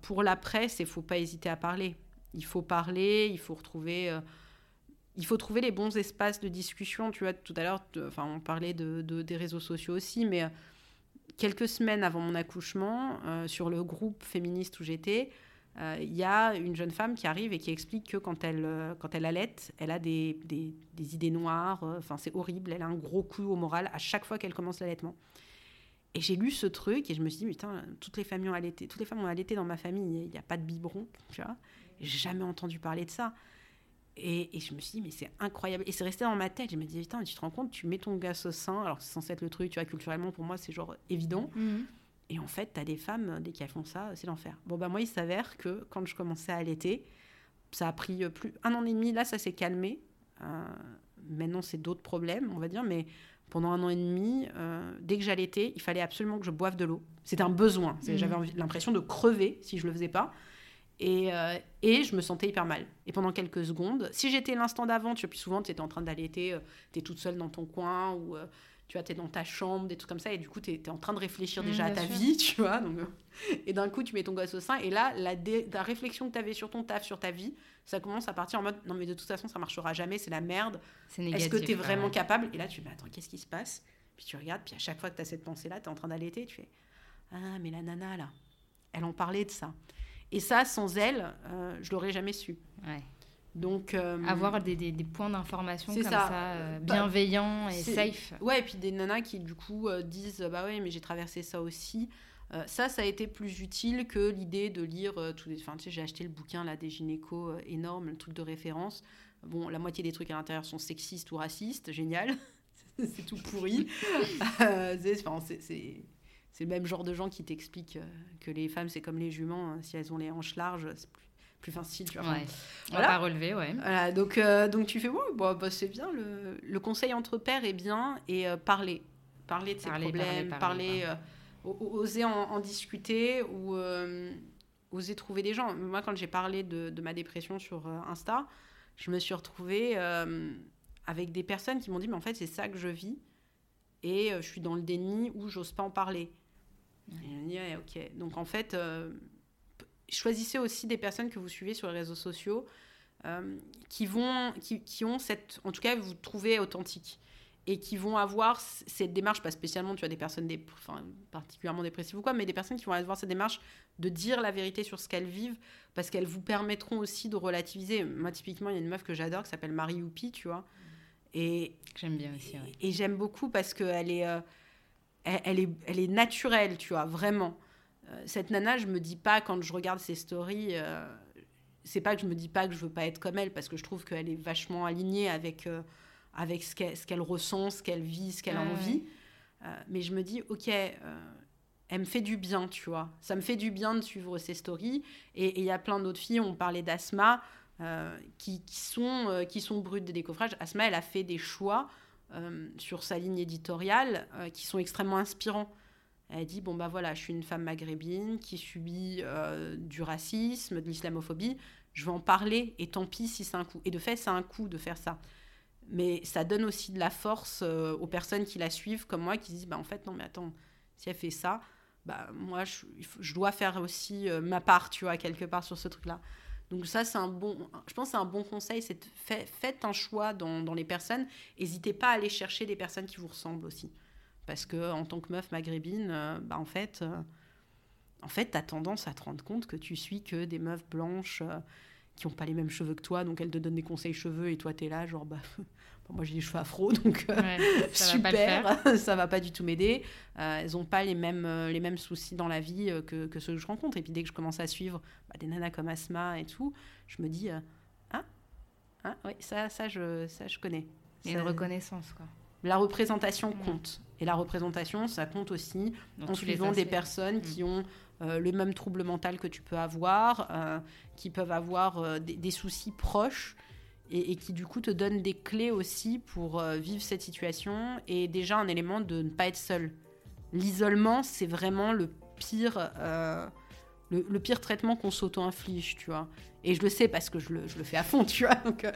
pour l'après, il ne faut pas hésiter à parler. Il faut parler, il faut retrouver il faut trouver les bons espaces de discussion. Tu vois, tout à l'heure, enfin, on parlait de, des réseaux sociaux aussi, mais euh, quelques semaines avant mon accouchement, euh, sur le groupe féministe où j'étais, euh, il y a une jeune femme qui arrive et qui explique que quand elle, quand elle elle a des, des, idées noires. Enfin, c'est horrible. Elle a un gros coup au moral à chaque fois qu'elle commence l'allaitement. Et j'ai lu ce truc et je me suis dit, putain, toutes les familles ont allaité, toutes les femmes ont allaité dans ma famille. Il n'y a pas de biberon, tu vois. J'ai jamais entendu parler de ça. Et, je me suis dit, mais c'est incroyable. Et c'est resté dans ma tête. Je me dit, putain, tu te rends compte, tu mets ton gosse au sein. Alors, c'est censé être le truc, tu vois, culturellement, pour moi, c'est genre évident. Mhm. Et en fait, tu as des femmes, dès qu'elles font ça, c'est l'enfer. Bon, bah, moi, il s'avère que quand je commençais à allaiter, ça a pris plus un an et demi. Là, ça s'est calmé. Euh, maintenant, c'est d'autres problèmes, on va dire. Mais pendant un an et demi, euh, dès que j'allaitais, il fallait absolument que je boive de l'eau. C'était un besoin. Mhm. J'avais l'impression de crever si je le faisais pas. Et, euh, et, je me sentais hyper mal. Et pendant quelques secondes, si j'étais l'instant d'avant, tu vois, plus souvent, tu étais en train d'allaiter, euh, tu es toute seule dans ton coin, ou euh, tu vois, tu es dans ta chambre, des trucs comme ça, et du coup, tu es, en train de réfléchir mmh, déjà à ta vie, tu vois. Donc, et d'un coup, tu mets ton gosse au sein, et là, la, la réflexion que tu avais sur ton taf, sur ta vie, ça commence à partir en mode non, mais de toute façon, ça marchera jamais, c'est la merde. Est-ce que tu es vraiment capable? Et là, tu dis, attends, qu'est-ce qui se passe? Puis tu regardes, puis à chaque fois que tu as cette pensée-là, tu es en train d'allaiter, tu fais ah, mais la nana, là, elle en parlait de ça. Et ça, sans elle, euh, je l'aurais jamais su. Donc euh, avoir des, des, points d'information comme ça, euh, bah, bienveillants et safe. Ouais, et puis des nanas qui du coup disent bah ouais, mais j'ai traversé ça aussi. ça, ça a été plus utile que l'idée de lire tous les. Enfin, tu sais, j'ai acheté le bouquin là des gynécos énorme, le truc de référence. Bon, la moitié des trucs à l'intérieur sont sexistes ou racistes, génial. c'est tout pourri. c'est c'est le même genre de gens qui t'expliquent euh, que les femmes, c'est comme les juments, hein. si elles ont les hanches larges, c'est plus, plus facile. Tu vois. Ouais. On va pas relever, ouais. Voilà, donc, euh, donc tu fais, ouais, bah, bah, c'est bien, le, le, conseil entre pères est bien, et euh, parler. Parler de ses problèmes, parler, oser en, discuter, ou oser trouver des gens. Moi, quand j'ai parlé de, de, ma dépression sur Insta, je me suis retrouvée avec des personnes qui m'ont dit, mais en fait, c'est ça que je vis, et je suis dans le déni ou j'ose pas en parler. Et ok. Donc en fait, euh, choisissez aussi des personnes que vous suivez sur les réseaux sociaux euh, qui vont, qui, qui, ont cette, en tout cas, vous trouvez authentique et qui vont avoir cette démarche, pas spécialement, tu as des personnes enfin, particulièrement dépressives ou quoi, mais des personnes qui vont avoir cette démarche de dire la vérité sur ce qu'elles vivent, parce qu'elles vous permettront aussi de relativiser. Moi, typiquement, il y a une meuf que j'adore qui s'appelle Marie Youpi, tu vois. Et j'aime bien aussi. Et, j'aime beaucoup parce qu'elle est, euh, elle, est, elle est naturelle, tu vois, vraiment. Euh, cette nana, je me dis pas quand je regarde ses stories, euh, c'est pas que je me dis pas que je veux pas être comme elle, parce que je trouve qu'elle est vachement alignée avec, euh, avec ce qu'elle ressent, ce qu'elle vit, ce qu'elle a envie. mais je me dis, ok, elle me fait du bien, tu vois. Ça me fait du bien de suivre ses stories. Et il y a plein d'autres filles, on parlait d'Asma, qui, qui, sont, qui sont brutes de décoffrage. Asma, elle a fait des choix euh, sur sa ligne éditoriale euh, qui sont extrêmement inspirants. Elle dit bon bah voilà, je suis une femme maghrébine qui subit euh, du racisme, de l'islamophobie. Je vais en parler et tant pis si c'est un coup. Et de fait, c'est un coup de faire ça. Mais ça donne aussi de la force aux personnes qui la suivent, comme moi, qui disent bah, en fait, non, mais attends, si elle fait ça, bah, moi, je, je dois faire aussi ma part, tu vois, quelque part sur ce truc-là. Donc ça, c'est un bon, je pense c'est un bon conseil, c'est fait, faites un choix dans, dans les personnes. N'hésitez pas à aller chercher des personnes qui vous ressemblent aussi. Parce que en tant que meuf maghrébine, euh, bah, en fait, en fait, tu as tendance à te rendre compte que tu suis que des meufs blanches qui n'ont pas les mêmes cheveux que toi, donc elles te donnent des conseils cheveux et toi tu es là, genre, bah, moi j'ai des cheveux afro, donc euh, super, ça va pas du tout m'aider. Euh, elles n'ont pas les mêmes, euh, les mêmes soucis dans la vie que, que, ceux que je rencontre. Et puis dès que je commence à suivre bah, des nanas comme Asma et tout, je me dis, ah, ah oui, ça, ça, je, ça je connais. Et une reconnaissance, quoi. La représentation compte. Et la représentation, ça compte aussi en suivant des personnes qui mm. ont euh, le même trouble mental que tu peux avoir, euh, qui peuvent avoir euh, des, soucis proches et, qui du coup te donnent des clés aussi pour vivre cette situation et déjà un élément de ne pas être seul. L'isolement, c'est vraiment le pire, le, pire traitement qu'on s'auto-inflige, tu vois. Et je le sais parce que je le, fais à fond, tu vois. Donc,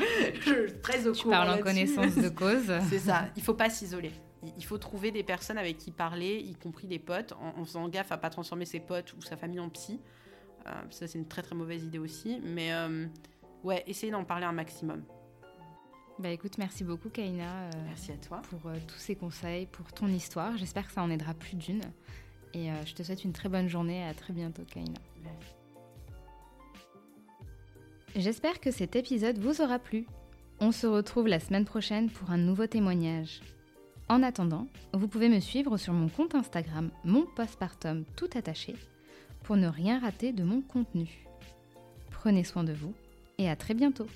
je suis très au tu parles en connaissance de cause. c'est ça. Il faut pas s'isoler il faut trouver des personnes avec qui parler, y compris des potes, en, faisant gaffe à pas transformer ses potes ou sa famille en psy. Euh, ça, c'est une très très mauvaise idée aussi. Mais euh, ouais, essayez d'en parler un maximum. Bah écoute, merci beaucoup Kaina. Euh, merci à toi. Pour tous ces conseils, pour ton histoire. J'espère que ça en aidera plus d'une. Et je te souhaite une très bonne journée. À très bientôt Kaina. J'espère que cet épisode vous aura plu. On se retrouve la semaine prochaine pour un nouveau témoignage. En attendant, vous pouvez me suivre sur mon compte Instagram, mon postpartum tout attaché, pour ne rien rater de mon contenu. Prenez soin de vous et à très bientôt